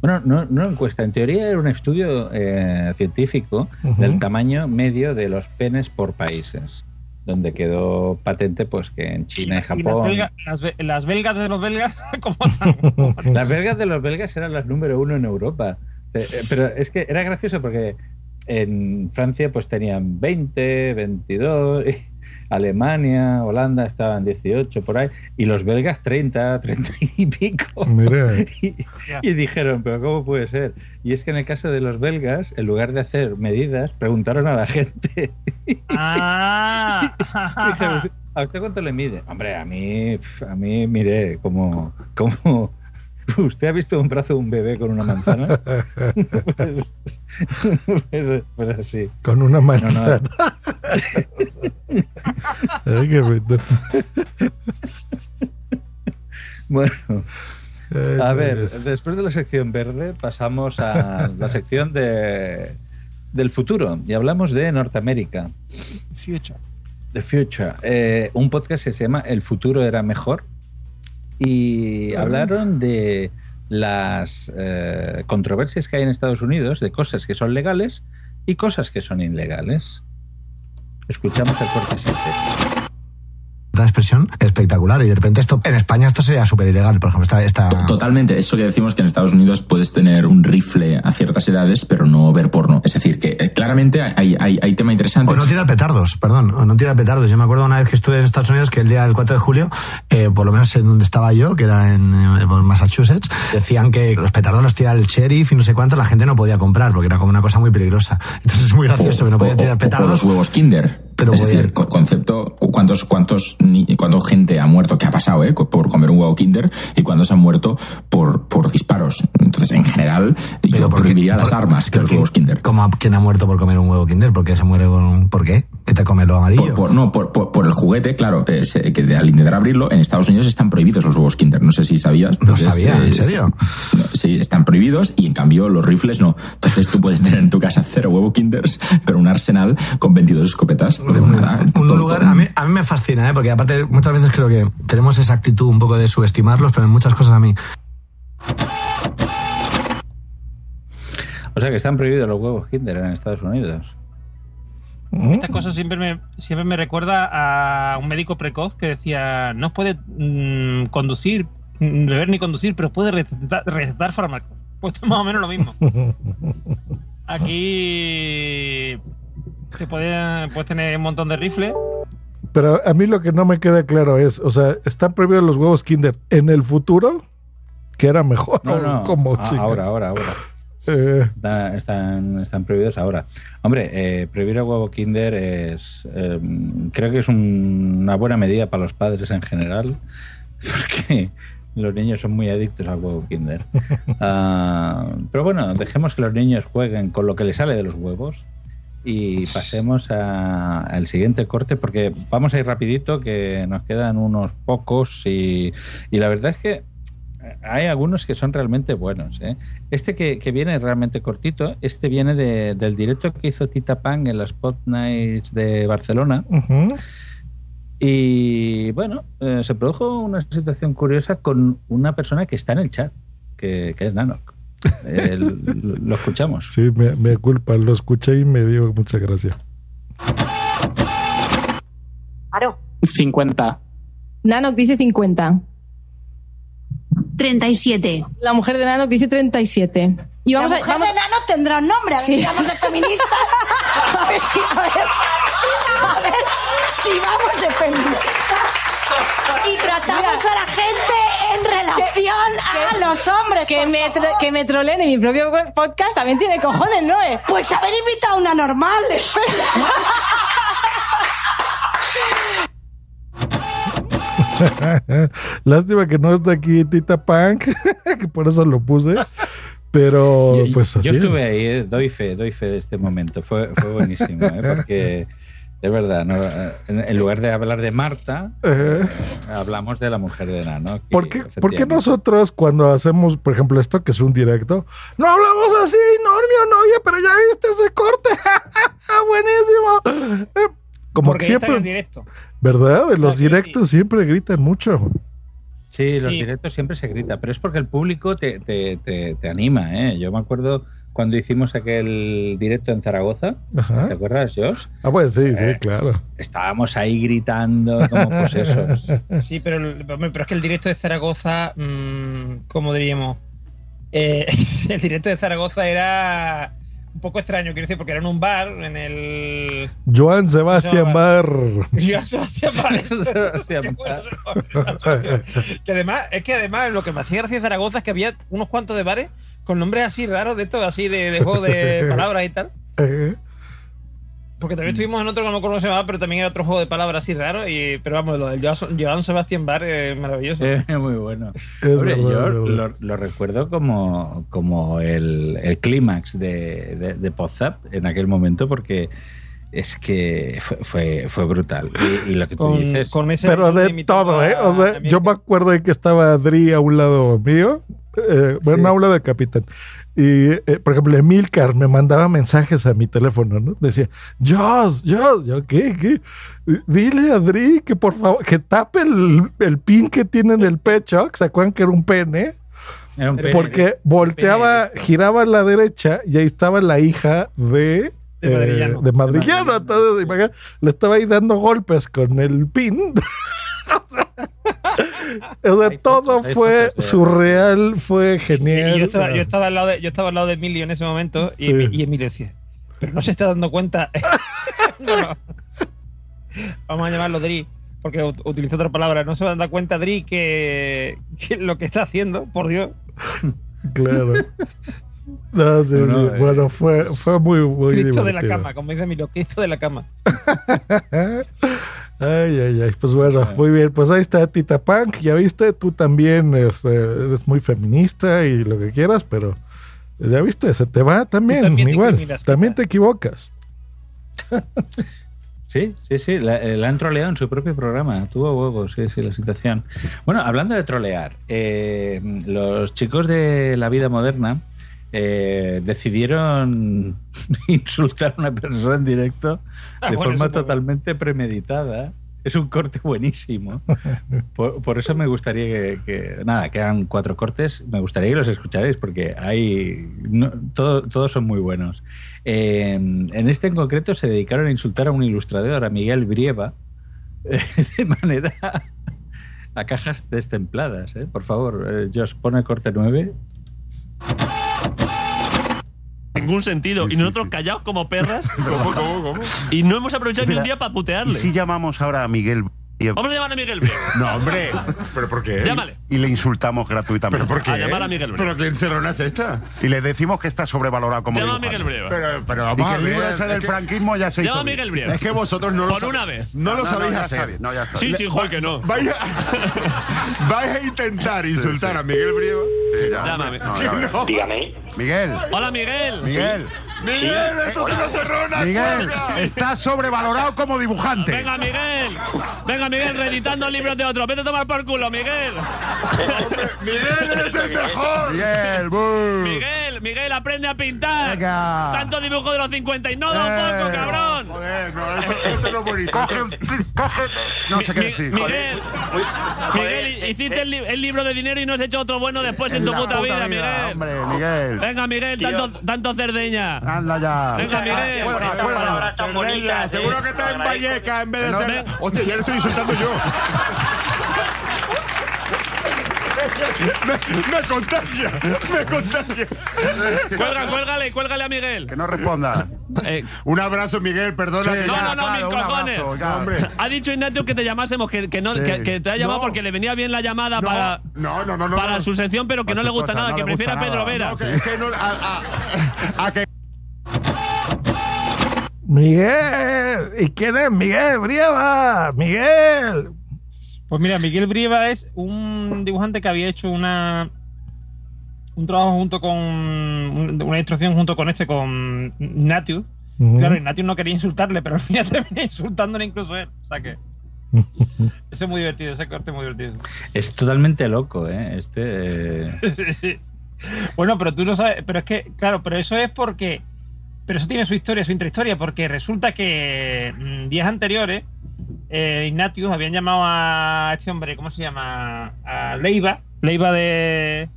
Bueno, no, no encuesta, en teoría era un estudio eh, científico del tamaño medio de los penes por países, donde quedó patente pues que en China y, Y las, Japón. belga- las be- las belgas de los belgas, ¿cómo están? Las belgas de los belgas eran las número uno en Europa. Eh, Pero es que era gracioso porque en Francia pues tenían 20, 22, y Alemania, Holanda estaban 18 por ahí, y los belgas 30, 30 y pico. Mira. Y, y dijeron, pero ¿cómo puede ser? Y es que en el caso de los belgas, en lugar de hacer medidas, preguntaron a la gente. Ah, Dijeron, ¿a usted cuánto le mide? Hombre, a mí, a mí, mire, como, como ¿Usted ha visto un brazo de un bebé con una manzana? pues, pues- pues así. Con una No, no. manzana. Ay, qué bonito. Bueno, a ver, después de la sección verde pasamos a la sección de, del futuro y hablamos de Norteamérica. Future. The Future, eh, un podcast que se llama El futuro era mejor y hablaron de las eh, controversias que hay en Estados Unidos, de cosas que son legales y cosas que son ilegales. Escuchamos el corte 7. La expresión espectacular y de repente esto en España esto sería súper ilegal por ejemplo esta, esta Totalmente, eso que decimos que en Estados Unidos puedes tener un rifle a ciertas edades, pero no ver porno. Es decir, que eh, claramente hay, hay, hay tema interesante. o no tirar petardos perdón o no tirar petardos yo me acuerdo una vez que estuve en Estados Unidos que el día del 4 de julio eh, por lo menos en donde estaba yo que era en, eh, Massachusetts decían que los petardos los tiraba el sheriff y no sé cuánto la gente no podía comprar porque era como una cosa muy peligrosa entonces es muy gracioso que no podían tirar O petardos los huevos Kinder. Pero es voy decir, co- concepto, cu- ¿cuántos, cuántos, cuánto gente ha muerto, que ha pasado, eh, por comer un huevo Kinder y cuántos han muerto por, por disparos? Entonces, en general, yo prohibiría las armas que los huevos Kinder. ¿Cómo quién ha muerto por comer un huevo Kinder? ¿Por qué se muere por un... ¿Por qué? ¿Qué te come lo amarillo? Por, por- no, por, el juguete, claro, eh, que de- al intentar abrirlo, en Estados Unidos están prohibidos los huevos Kinder. No sé si sabías. No sabía, ¿en serio? sí, no, sí, están prohibidos y en cambio los rifles no. Entonces tú puedes tener en tu casa cero huevo Kinders, pero un arsenal con 22 escopetas. Pero nada, un todo- lugar, todo- a mí, a mí me fascina, ¿eh? porque aparte muchas veces creo que tenemos esa actitud un poco de subestimarlos, pero en muchas cosas a mí. O sea que están prohibidos los huevos Kinder en Estados Unidos. Estas cosas siempre me, siempre me recuerda a un médico precoz que decía, no puede mm, conducir, mm, beber ni conducir, pero puede recetar, recetar fármacos. Pues es más o menos lo mismo. Aquí se puede, puedes tener un montón de rifles. Pero a mí lo que no me queda claro es, o sea, ¿están prohibidos los huevos Kinder en el futuro? Que era mejor. No, no, como a- ahora, ahora, ahora. Eh, Está- están, están prohibidos ahora. Hombre, eh, prohibir el huevo Kinder es. eh, creo que es un- una buena medida para los padres en general, porque los niños son muy adictos al huevo Kinder. Ah, pero bueno, dejemos que los niños jueguen con lo que les sale de los huevos y pasemos a- al siguiente corte porque vamos a ir rapidito que nos quedan unos pocos y, y la verdad es que hay algunos que son realmente buenos. ¿eh? Este que, que viene realmente cortito, este viene de- del directo que hizo Tita Pang en las Spot Nights de Barcelona. Y bueno, eh, se produjo una situación curiosa con una persona que está en el chat, que, que es Nanok. Eh, lo- escuchamos. Sí, me, me culpa, lo escuché y me dio mucha gracia. Claro. 50. Nanok dice 50. 37. La mujer de Nanok dice 37. Y vamos la a, mujer vamos- de Nano tendrá un nombre. A ver Sí. si vamos de feminista. A ver si, a ver, a ver si vamos de feminista. Y tratamos a la gente en relación a los hombres. que me, que me troleen en mi propio podcast también tiene cojones, ¿no? eh? Pues haber invitado a una normal. Lástima que no está aquí Tita Punk, que por eso lo puse. Pero Yo- pues así. Yo es. estuve ahí, eh, doy fe, doy fe de este momento. Fue, fue buenísimo, ¿eh? porque es verdad, ¿no? en, lugar de hablar de Marta, Ajá. hablamos de la mujer de Nano. ¿Por qué, por qué nosotros cuando hacemos, por ejemplo, esto que es un directo, no hablamos así, Normio, no, oye, pero ya viste ese corte? Buenísimo. Eh, Como Porque que está en el siempre, directo. ¿verdad? En los directos siempre gritan mucho. Sí, los Sí. directos siempre se grita, pero es porque el público te, te, te, te anima. ¿eh? Yo me acuerdo cuando hicimos aquel directo en Zaragoza, Ajá. ¿te acuerdas, Josh? Ah, pues sí, sí, Eh, claro. Estábamos ahí gritando como posesos. Sí, pero, pero es que el directo de Zaragoza, mm, ¿cómo diríamos? Eh, el directo de Zaragoza era un poco extraño, quiero decir, porque era en un bar, en el. Joan Sebastián Joan Bar. Yo Sebastián Bar. Sebastián que además, es que además lo que me hacía gracia de Zaragoza es que había unos cuantos de bares con nombres así raros de estos, así de, de juego de palabras y tal. Porque también estuvimos en otro que no me acuerdo cómo se llamaba, pero también era otro juego de palabras así raro. Y, pero vamos, lo del Joan Sebastián Bar es maravilloso. Eh, muy bueno. Es Hombre, yo es lo, lo recuerdo como, como el, el clímax de, de, de Podzap en aquel momento porque es que fue, fue, fue brutal. Y, y lo que tú Con- dices... con ese Pero de todo, ¿eh? O sea, yo es me acuerdo de que estaba Adri a un lado mío, eh, bueno, Sí. del capitán. Y, eh, por ejemplo, Emilcar me mandaba mensajes a mi teléfono, ¿no? Decía, Joss, Joss, yo, ¿qué? ¿Qué? Dile a Adri que por favor, que tape el, el pin que tiene en el pecho, ¿se acuerdan que era un pene? Era un pene. Porque volteaba, giraba a la derecha y ahí estaba la hija de... De eh, Madrillano. de Madrillano. Entonces, le estaba ahí dando golpes con el pin. o sea, todo fue fotos surreal, fue genial. yo, estaba, yo estaba al lado de, yo estaba al lado de Emilio en ese momento y, Sí. Emi- y Emilio decía, pero no se está dando cuenta. No, no. Vamos a llamarlo Dri, porque ut- utilizo otra palabra. No se va a dar cuenta Dri que, que lo que está haciendo, por Dios. Claro. No, sí, No, eh. Bueno, fue, fue muy, muy Cristo de la cama, como dice Milo, Cristo de la cama. Ay, ay, ay. Pues bueno, muy bien. Pues ahí está Tita Punk. Ya viste, tú también este, eres muy feminista y lo que quieras, pero ya viste, se te va también, también te igual. discriminas, también te equivocas. Sí, sí, sí, la, eh, la han troleado en su propio programa. Tuvo huevos, sí, sí, la situación. Bueno, hablando de trolear, eh, los chicos de la vida moderna eh, decidieron insultar a una persona en directo Ah, de bueno, forma totalmente premeditada. Es un corte buenísimo. Por, por eso me gustaría que, que- nada, quedan cuatro cortes. Me gustaría que los escucharais porque hay no- todo- todos son muy buenos. Eh, en este en concreto se dedicaron a insultar a un ilustrador, a Miguel Brieva, de manera a cajas destempladas. ¿eh? Por favor, eh, Josh, pone corte 9. Ningún sentido. y nosotros callados como perras. ¿Cómo, cómo, cómo? Y no hemos aprovechado ni un día para putearle. ¿Y si llamamos ahora a Miguel? Vamos a llamar a Miguel Brieva. No, hombre. ¿Pero por qué? Llámale. Y le insultamos gratuitamente. ¿Pero por qué? A llamar a Miguel Brieva. ¿Pero qué encerrona es esta? Y le decimos que está sobrevalorado como Llama a. Miguel Brieva. Pero, pero vamos Y a que el ver, libro ese es del que- franquismo ya se Llama hizo a Miguel. Brieva. Es que vosotros no lo Por sab- una vez. No lo No, sabéis hacer. está bien. No, ya está. Sí, sí, joder, que no. Vais a, vais a intentar insultar a Miguel Brieva. Llámame. No, ya verás. Dígame. Miguel. Hola, Miguel. Miguel. Miguel, esto es una cerrona. Miguel, está sobrevalorado como dibujante. Venga, Miguel. Venga, Miguel, reeditando libros de otro. Vete a tomar por culo, Miguel. Miguel, eres el mejor. Miguel, buh. Miguel, Miguel, aprende a pintar. Venga. Tanto dibujo de los 50 y no da un Eh, poco, cabrón. Joder, no, esto, esto no es bonito. Coge, coge. No sé qué decir. Miguel, Miguel, hiciste el, li- el libro de dinero y no has hecho otro bueno después en tu la puta puta vida, vida, Miguel. hombre, Miguel. Venga, Miguel, tanto, tanto cerdeña. Anda ya. Venga, Miguel. Cuelga, cuelga. Cerdeña, Seguro que está en Valleca en vez de No, ser. Hostia, ya le estoy insultando yo. me, me contagia, me contagia. Cuelga, cuélgale, cuélgale a Miguel. Que no responda. Un abrazo, Miguel, perdona. Sí, no, ya, no, no, claro, mis cojones. abrazo, ya. Hombre. Ha dicho Ignatius que te llamásemos, que, que no, Sí. que, que te ha llamado No. porque le venía bien la llamada No, para, no, no, no, no, para no. su sección, pero que no le gusta nada, no que le prefiere gusta a Pedro nada. Vera. No, que- es que no- a- a- a que Miguel, ¿y quién es Miguel Brieva? Miguel. Pues mira, Miguel Brieva es un dibujante que había hecho una un trabajo junto con un- una instrucción junto con este con Ignatius. Ujú. Claro, Ignatius no quería insultarle, pero al final termina insultándole incluso él. O sea que ese es muy divertido, ese corte es muy divertido. Es totalmente loco, ¿eh? Este. eh, Sí, sí. Bueno, pero tú no sabes, pero es que, claro, pero eso es porque, pero eso tiene su historia, su intrahistoria, porque resulta que mm, días anteriores, eh, Ignatius habían llamado a este hombre, ¿cómo se llama? A Leiva, Leiva de,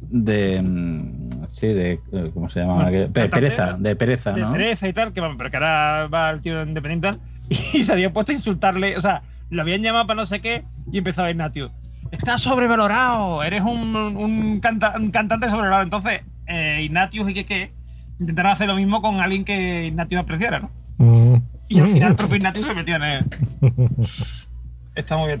de. mm, Sí, de. eh, ¿Cómo se llama? Bueno, Que- cantante, pereza, de pereza, de ¿no? Teresa y tal, que vamos, pero que ahora va el tío independiente y se había puesto a insultarle, o sea, lo habían llamado para no sé qué y empezaba Ignatius. Estás sobrevalorado, eres un, un, canta- un cantante sobrevalorado. Entonces, eh, Ignatius y que qué intentaron hacer lo mismo con alguien que Ignatius apreciara, ¿no? Y al final propio Ignatius se metió en él. Está muy bien.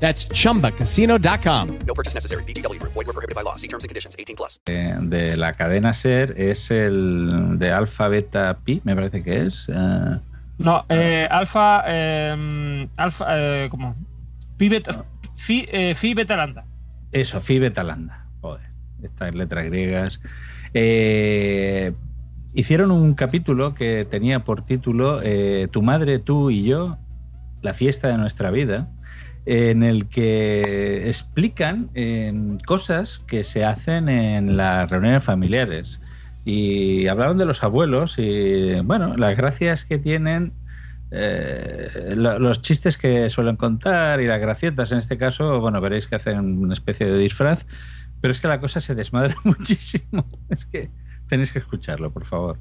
That's chumbacasino.com. No purchase necessary. VGW Group. Void were prohibited by law. See terms and conditions. 18 plus. eh, de la cadena Ser es el de Alpha Beta Pi, me parece que es. eh, No, eh, Alfa, eh, Alfa, eh, ¿cómo? Phi Beta, Phi, eh, Phi Beta Lambda. Eso, Phi Beta Lambda. Joder, estas letras griegas. Eh, hicieron un capítulo que tenía por título eh, Tu madre, tú y yo, la fiesta de nuestra vida, en el que explican eh, cosas que se hacen en las reuniones familiares. Y hablaron de los abuelos y, bueno, las gracias que tienen eh, lo- los chistes que suelen contar y las gracietas en este caso, bueno, veréis que hacen una especie de disfraz, pero es que la cosa se desmadra muchísimo. Es que Tenéis que escucharlo, por favor.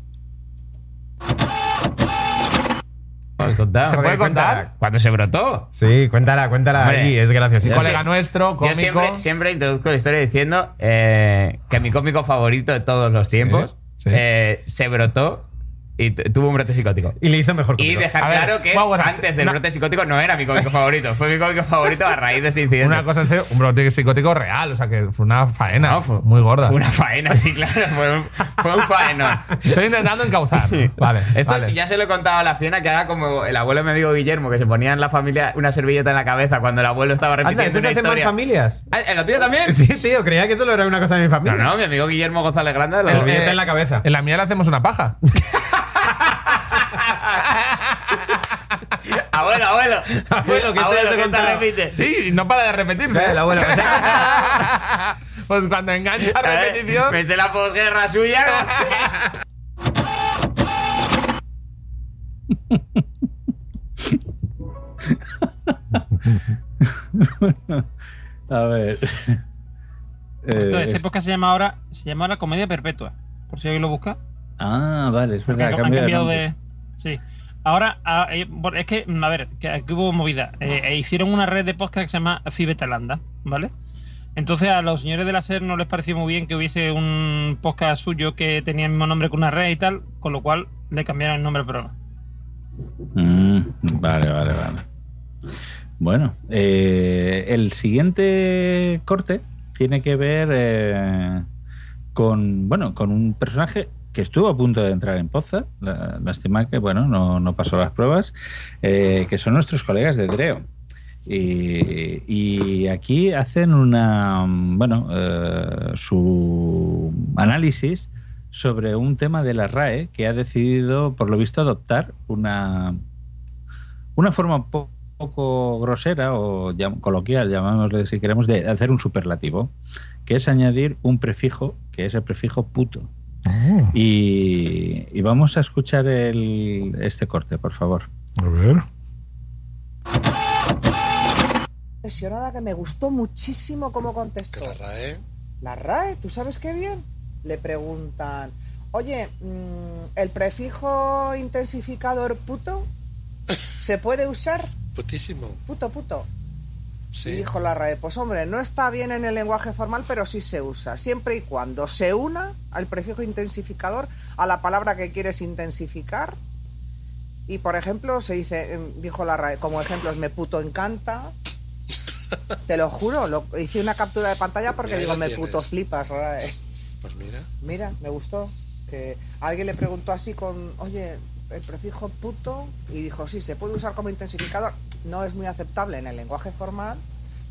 Contar. ¿Se puede Cuéntala. contar? Cuando se brotó. Sí, cuéntala, cuéntala Hombre, ahí, es graciosísimo. yo Colega nuestro, Yo cómico. siempre, siempre introduzco la historia diciendo eh, que mi cómico favorito de todos los tiempos eh, se brotó y tu- tuvo un brote psicótico. Y le hizo mejor Y cómico. dejar A ver, claro que antes del brote psicótico no era mi cómico favorito. Fue mi cómico favorito a raíz de ese incidente. Una cosa en serio, un brote psicótico real, o sea que fue una faena No, fue- muy gorda. Fue una faena, sí, claro. Fue un, fue un faenón. Estoy intentando encauzar. Vale. Esto vale. sí ya se lo he contado a la Fiona, que haga como el abuelo de mi amigo Guillermo, que se ponía en la familia una servilleta en la cabeza cuando el abuelo estaba repitiendo Anda, ¿eso se una hace historia. familias? Ah, ¿En la tuya también? Sí, tío, creía que solo era una cosa de mi No, familia. no, mi amigo Guillermo González Grande lo El billete en la cabeza. En la mía le hacemos una paja. Abuelo, abuelo. Abuelo, ¿qué te abuelo, has ¿qué te contado? repites? Sí, no para de repetirse. Sí, el abuelo, pues cuando engancha repetición. Me sé la posguerra suya. A ver. Esto, Eh, este es- podcast se llama ahora se llama ahora Comedia Perpetua. Por si alguien lo busca. Ah, vale, es verdad. Han, ha han cambiado de. Sí. Ahora, ah, eh, es que, a ver, que aquí hubo movida. Eh, eh, hicieron una red de podcast que se llama Fibetalanda, ¿vale? Entonces a los señores de la SER no les pareció muy bien que hubiese un podcast suyo que tenía el mismo nombre que una red y tal, con lo cual le cambiaron el nombre al programa. Mm, vale, vale, vale. Bueno, el siguiente corte tiene que ver con, bueno, con un personaje que estuvo a punto de entrar en Poza, lástima que bueno, no, no pasó las pruebas, eh, que son nuestros colegas de Dreo. Y, aquí hacen una, bueno, eh, su análisis sobre un tema de la RAE que ha decidido, por lo visto, adoptar una, una forma po- poco grosera o coloquial, llamámosle si queremos, de hacer un superlativo, que es añadir un prefijo, que es el prefijo puto. Y, y vamos a escuchar el, este corte, por favor. A ver. impresionada que me gustó muchísimo cómo contestó. ¿La RAE? La RAE, ¿tú sabes qué bien? Le preguntan, oye, mm, ¿el prefijo intensificador puto se puede usar? Putísimo. Puto, puto. Sí. Y dijo la RAE, pues hombre, no está bien en el lenguaje formal, pero sí se usa, siempre y cuando se una al prefijo intensificador a la palabra que quieres intensificar. Y por ejemplo, se dice, em, dijo la RAE, como ejemplos, me puto encanta. Te lo juro, lo, hice una captura de pantalla porque digo, me tienes. puto flipas. Pues mira. Mira, me gustó. Que alguien le preguntó así con, oye, el prefijo puto, y dijo, sí, se puede usar como intensificador. No es muy aceptable en el lenguaje formal,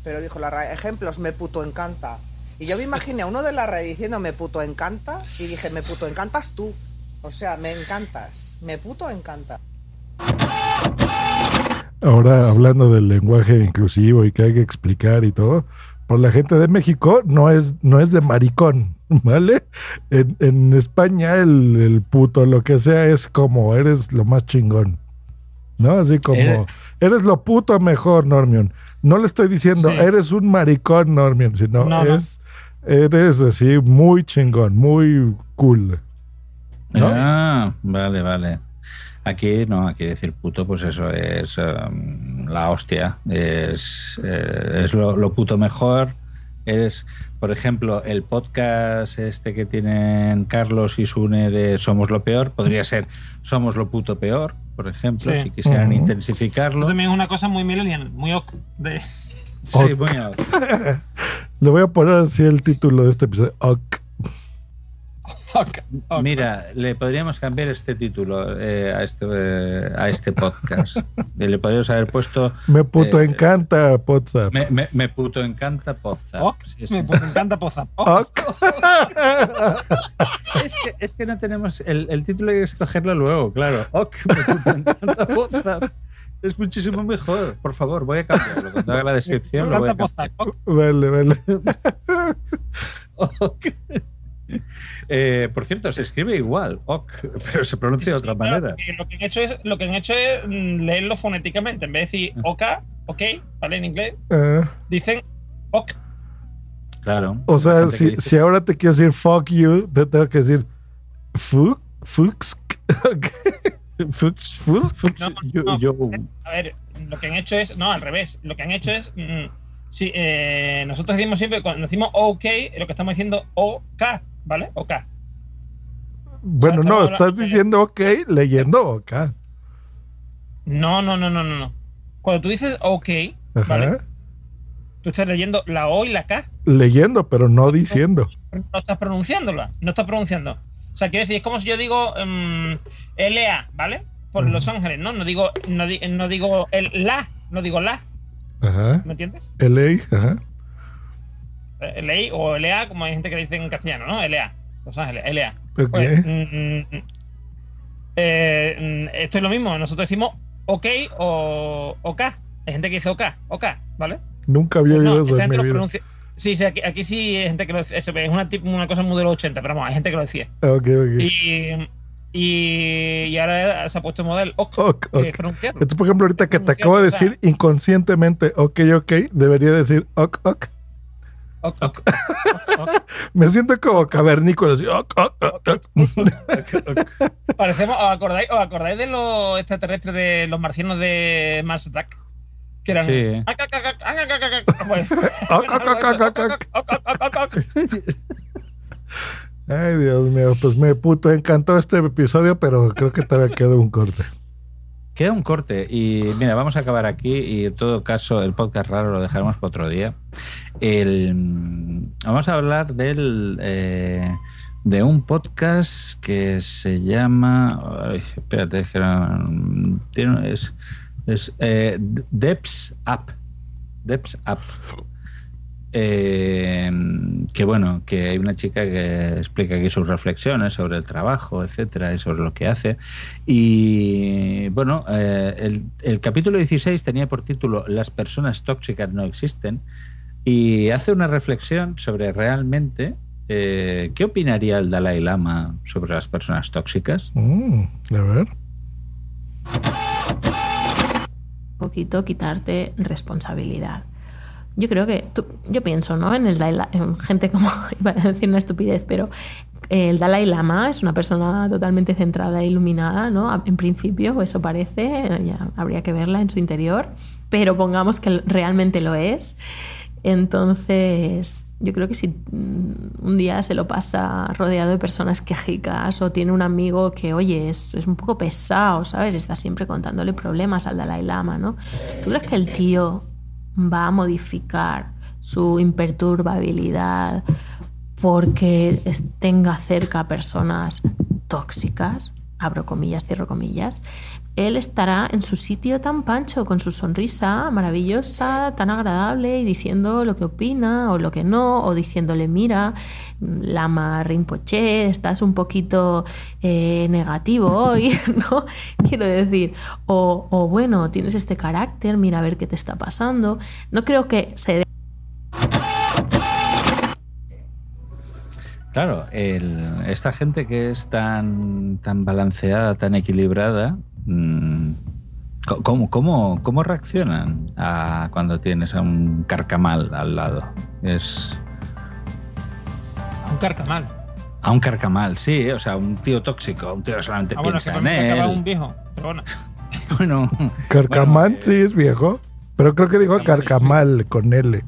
pero dijo la ejemplos, me puto encanta. Y yo me imaginé a uno de la RAE diciendo, me puto encanta, y dije, me puto encantas tú. O sea, me encantas. Me puto encanta. Ahora hablando del lenguaje inclusivo y que hay que explicar y todo, por la gente de México no es, no es de maricón, ¿vale? En, en España el, el puto, lo que sea, es como eres lo más chingón. ¿No? Así como Eres- eres lo puto mejor, Normion. No le estoy diciendo Sí. eres un maricón, Normion, sino No, no. es eres así muy chingón, muy cool. ¿No? Ah, vale, vale. Aquí no, aquí decir puto, pues eso es em, la hostia, es, eh, es lo, lo puto mejor. Es, por ejemplo, el podcast este que tienen Carlos y Sune de Somos lo peor, podría ser Somos lo puto peor, por ejemplo, Sí. si quisieran intensificarlo. También es una cosa muy millennial, muy ok. De... Sí, muy ok. Le voy a poner así el título de este episodio. Ok. Mira, le podríamos cambiar este título eh, a, este, eh, a este podcast. Eh, le podríamos haber puesto. Me puto eh, encanta WhatsApp. Me, me- me puto encanta. Sí, sí. Me puto encanta Poza. Es que, es que no tenemos. El, el título hay que escogerlo luego, claro. Ok, me puto encanta Poza. Es muchísimo mejor. Por favor, voy a cambiarlo. Cuando haga la descripción, lo voy a cambiar. Vale, vale. Eh, por cierto, se escribe igual, ok, pero se pronuncia de otra manera. lo que han hecho es, lo que han hecho es mm, leerlo fonéticamente. En vez de decir OK, OK, ¿vale? En inglés, Eh, dicen OK. Claro. o sea, si, dice- si ahora te quiero decir fuck you, te tengo que decir Fu- Fuxk. Fux. Fuxk. No, Yo- no, yo- A ver, lo que han hecho es. No, al revés. Lo que han hecho es. mm, sí, eh, nosotros decimos siempre, cuando decimos OK, lo que estamos diciendo OK, ¿vale? OK. Bueno, no, estás diciendo ok, leyendo ok. No, no, no, no, no. no. Cuando tú dices OK, Ajá. ¿vale? Tú estás leyendo la O y la K. Leyendo, pero no diciendo. No estás pronunciándola. No estás pronunciando. O sea, quiero decir, es como si yo digo em, LA, ¿vale? Por Los Ángeles, ¿no? No digo, no, di- no digo el la, no digo la. Ajá. ¿Me entiendes? LA, ajá. Eh, LA o LA, como hay gente que dice en castellano, ¿no? LA. Los Ángeles, LA. Pues, mm, mm, eh, mm, esto es lo mismo.Nosotros decimos OK o OK. Hay gente que dice OK, OK, ¿vale? Nunca había No, oído eso en mi vida. Sí, sí, aquí, aquí sí hay gente que lo decía. Es una, una cosa muy de los 80, pero vamos, hay gente que lo decía. Ok, ok. Y, y, y ahora se ha puesto modelo OK, Ok, que ok. es pronunciarlo. Entonces, por ejemplo, ahorita que te acabo de decir inconscientemente ok, ok, debería decir ok, ok. OK, OK. Me siento como cavernícola, así, ok, ok, ok, ok. Parecemos, ¿os acordáis, ¿os acordáis de los extraterrestres de los marcianos de Mars Attack? Que eran. Sí. Pues. Ay, Dios mío, pues me puto encantó este episodio, pero creo que todavía quedó un corte. Queda un corte y mira, vamos a acabar aquí y en todo caso el podcast raro lo dejaremos para otro día. Vamos a hablar del eh, de un podcast que se llama, espérate, es que es, es eh, Depths Up, Depths Up. Eh, que bueno, que hay una chica que explica aquí sus reflexiones sobre el trabajo, etcétera, y sobre lo que hace. Y bueno, eh, el, el capítulo 16 tenía por título Las personas tóxicas no existen y hace una reflexión sobre realmente eh, qué opinaría el Dalai Lama sobre las personas tóxicas. Mm, a ver. poquito quitarte responsabilidad. Yo creo que, tú- yo pienso, ¿no? En el Dalai, en gente como, iba a decir una estupidez, pero el Dalai Lama es una persona totalmente centrada e iluminada, ¿no? En principio, eso parece, ya habría que verla en su interior, pero pongamos que realmente lo es. Entonces, yo creo que si mm, un día se lo pasa rodeado de personas quejicas o tiene un amigo que, oye, es, es un poco pesado, ¿sabes? Está siempre contándole problemas al Dalai Lama, ¿no? ¿Tú crees que el tío va a modificar su imperturbabilidad porque tenga cerca personas tóxicas? Abro comillas, cierro comillas. Él estará en su sitio tan pancho, con su sonrisa maravillosa, tan agradable, y diciendo lo que opina o lo que no, o diciéndole, mira, Lama Rinpoche, estás un poquito eh, negativo hoy, ¿no? Quiero decir, o, bueno, tienes este carácter, mira a ver qué te está pasando. No creo que se dé Claro, esta gente que es tan, tan balanceada, tan equilibrada, ¿cómo, cómo, cómo reaccionan a cuando tienes a un carcamal al lado? Es Un carcamal. a un carcamal, sí, o sea, un tío tóxico, un tío que solamente Ah, bueno, piensa en carcamal él. un viejo. Pero bueno. Bueno, Carcamán sí es viejo, pero creo que dijo Carcamal con L.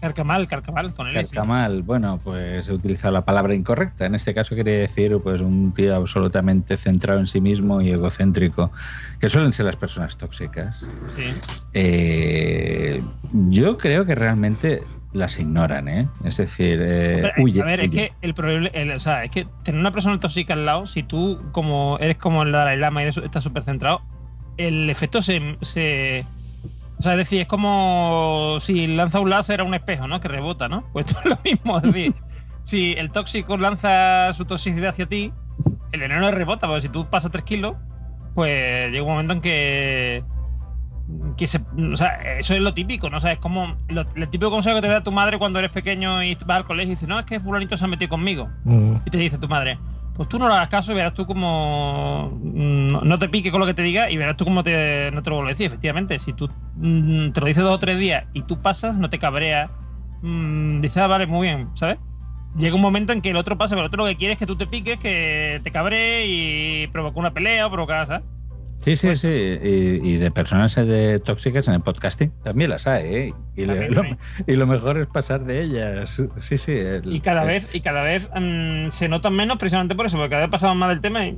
Carcamal, carcamal, con él. sí. Carcamal, bueno, pues he utilizado la palabra incorrecta. En este caso quería decir pues un tío absolutamente centrado en sí mismo y egocéntrico, que suelen ser las personas tóxicas. Sí. Eh, yo creo que realmente las ignoran, ¿eh? Es decir, eh, Hombre, huyen, a ver, es que el problema, el- o sea, es que tener una persona tóxica al lado, si tú como eres como el Dalai Lama y eres- estás súper centrado, el efecto se, se- o sea, es decir, es como si lanza un láser a un espejo, ¿no? Que rebota, ¿no? Pues esto es lo mismo, es decir, si el tóxico lanza su toxicidad hacia ti, el veneno rebota, porque si tú pasas 3 kilos, pues llega un momento en que que se, o sea, eso es lo típico, ¿no? O sea, es como lo- el típico consejo que te da tu madre cuando eres pequeño y vas al colegio y dices, no, es que fulanito se ha metido conmigo. Mm. Y te dice tu madre, pues tú no le hagas caso y verás tú como no, no te pique con lo que te diga y verás tú cómo te, no te lo vuelvo a decir. Efectivamente, si tú mm, te lo dices dos o tres días y tú pasas, no te cabreas, mm, dices, ah, vale, muy bien, ¿sabes? llega un momento en que el otro pasa, pero el otro lo que quiere es que tú te piques, que te cabre y provoque una pelea o provocar, ¿sabes? Sí, sí, sí. Y, y de personas de tóxicas en el podcasting también las hay, ¿eh? Y, También, lo, también. y lo mejor es pasar de ellas. Sí, sí. el- Y cada el- vez, y cada vez mm, se notan menos precisamente por eso, porque cada vez pasamos más del tema y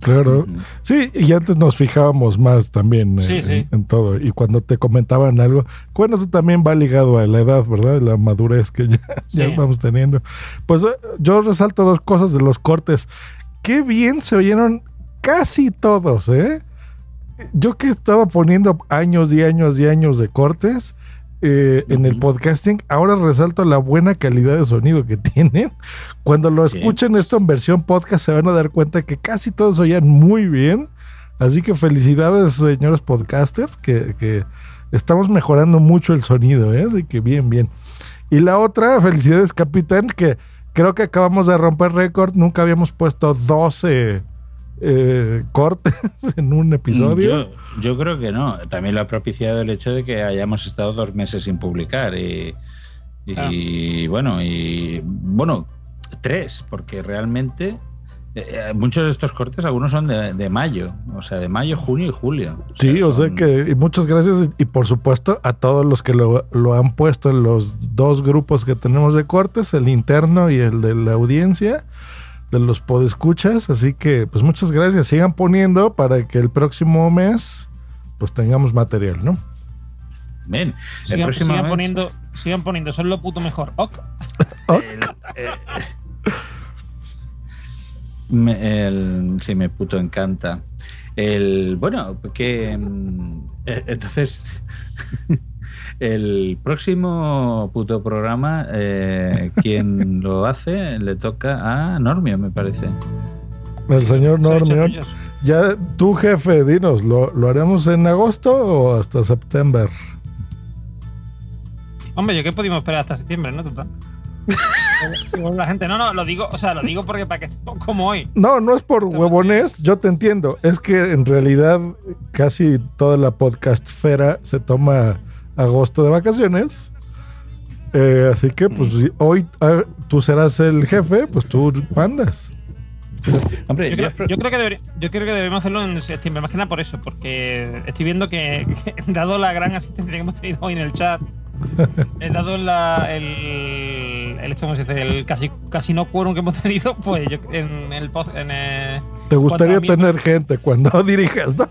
Claro. Sí, y antes nos fijábamos más también eh, Sí, sí. En, en todo. Y cuando te comentaban algo, bueno, eso también va ligado a la edad, ¿verdad? La madurez que ya, ya Sí. vamos teniendo. Pues eh, yo resalto dos cosas de los cortes. Qué bien se oyeron casi todos, ¿eh? Yo que he estado poniendo años y años y años de cortes eh, en el podcasting, ahora resalto la buena calidad de sonido que tienen. Cuando lo escuchen esto en versión podcast se van a dar cuenta que casi todos oían muy bien. Así que felicidades, señores podcasters, que, que estamos mejorando mucho el sonido, ¿eh? Así que bien, bien. Y la otra, felicidades, capitán, que creo que acabamos de romper récord. Nunca habíamos puesto 12 eh, cortes en un episodio. Yo, yo creo que no. También lo ha propiciado el hecho de que hayamos estado dos meses sin publicar. Y, y bueno, y bueno, tres, porque realmente eh, muchos de estos cortes, algunos son de, de mayo, o sea, de mayo, junio y julio. Sí, o sea que y muchas gracias y por supuesto a todos los que lo, lo han puesto en los dos grupos que tenemos de cortes, el interno y el de la audiencia, de los podescuchas, así que pues muchas gracias, sigan poniendo para que el próximo mes pues tengamos material, ¿no? Bien, el sigan, próximo sigan mes- poniendo, sigan poniendo, son lo puto mejor. Ok. El, eh, el- sí, me puto encanta. El, bueno, que mm, eh, entonces el próximo puto programa, eh, quien lo hace, le toca a Normio, me parece. El señor ellos. Ya, tú jefe, dinos, ¿lo, ¿lo haremos en agosto o hasta septiembre? Hombre, yo que pudimos esperar hasta septiembre, ¿no? Total. La gente, no, no, lo digo, o sea, lo digo porque para que esté como hoy. No, no es por huevones, yo te entiendo. Es que en realidad casi toda la podcastfera se toma agosto de vacaciones. Eh, así que, pues, si hoy ah, tú serás el jefe, pues tú mandas. Hombre, Yo creo, yo creo que debería- yo creo que debemos hacerlo en septiembre, más que nada por eso, porque estoy viendo que, que dado la gran asistencia que hemos tenido hoy en el chat, he dado la, el, el, esto, ¿cómo se dice? el casi, casi no quórum que hemos tenido, pues yo en el post, en el, Te gustaría tener gente cuando dirijas, ¿no?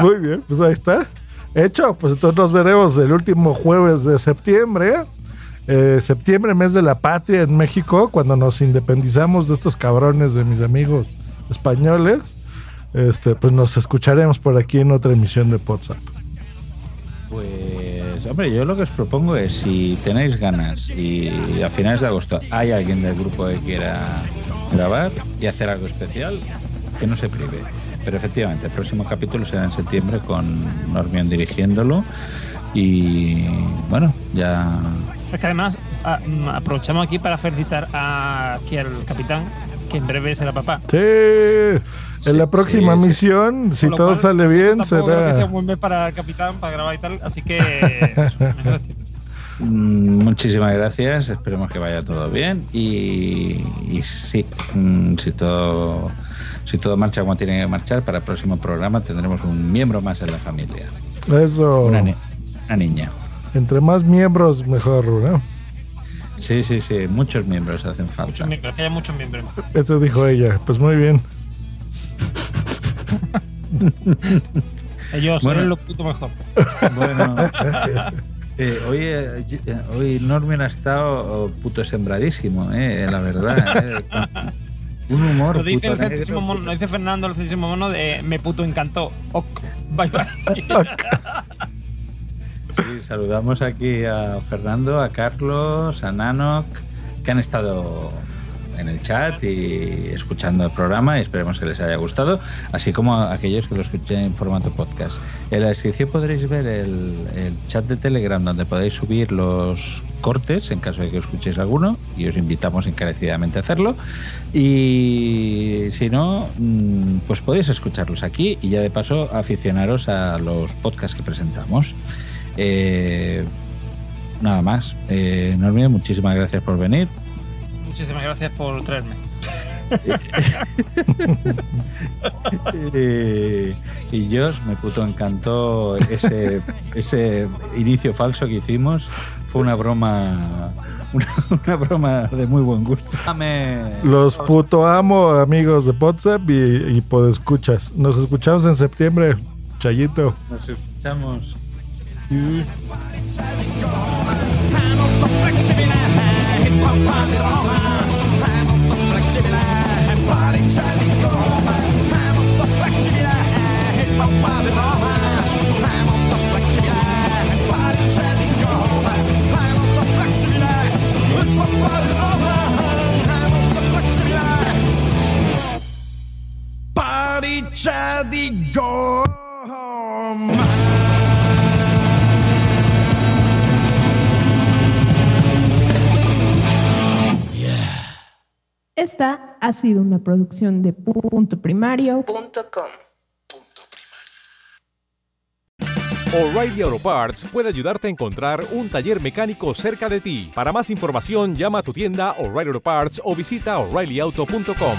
Muy bien, pues ahí está. Hecho, pues entonces nos veremos el último jueves de septiembre. Eh, septiembre, mes de la patria en México, cuando nos independizamos de estos cabrones de mis amigos españoles. Este, pues nos escucharemos por aquí en otra emisión de WhatsApp. Pues, hombre, yo lo que os propongo es si tenéis ganas y a finales de agosto hay alguien del grupo que quiera grabar y hacer algo especial, que no se prive. Pero efectivamente, el próximo capítulo será en septiembre con Normión dirigiéndolo y bueno, ya Es que además a- mm, aprovechamos aquí para felicitar a, aquí al capitán, que en breve será papá. Sí, en la próxima sí. misión, si todo cual, sale bien, Tampoco creo que sea será. un buen mes para el capitán, para grabar y tal, así que... Mm, Muchísimas gracias, esperemos que vaya todo bien y, y sí, mm, si todo si todo marcha como tiene que marchar, para el próximo programa tendremos un miembro más en la familia, Eso. una, ni- una niña. Entre más miembros, mejor, ¿no? Sí, sí, sí, muchos miembros hacen falta. Muchos miembros, que haya muchos miembros. Eso dijo ella. Pues muy bien. Ellos Bueno. son lo puto mejor. Bueno, eh, hoy, eh, eh, hoy Norman ha estado oh, puto sembradísimo, eh, la verdad. Un humor Lo dice, puto el mono, lo dice Fernando, el centésimo mono de me puto encantó. Ok, bye bye. Sí, saludamos aquí a Fernando, a Carlos, a Nanok, que han estado en el chat y escuchando el programa y esperemos que les haya gustado, así como a aquellos que lo escuchen en formato podcast. En la descripción podréis ver el, chat de Telegram donde podéis subir los cortes en caso de que escuchéis alguno y os invitamos encarecidamente a hacerlo. Y si no, mm, pues podéis escucharlos aquí y ya de paso aficionaros a los podcasts que presentamos. Eh, nada más. Eh, muchísimas gracias por venir. Muchísimas gracias por traerme. Eh, y Josh, me puto encantó ese, ese inicio falso que hicimos. Fue una broma. Una, una broma de muy buen gusto. Dame- Los puto amo, amigos de WhatsApp y, y escuchas. Nos escuchamos en septiembre. Chayito. Nos escuchamos. troppa di Roma è molto flexibile e parigeli di Roma è molto flexibile e troppa di Roma è molto flexibile e parigeli di Roma è molto flexibile e troppa di Roma è molto flexibile parigeli di Roma Esta ha sido una producción de punto primario.com. O'Reilly Auto Parts puede ayudarte a encontrar un taller mecánico cerca de ti. Para más información, llama a tu tienda O'Reilly Auto Parts o visita oreillyauto.com.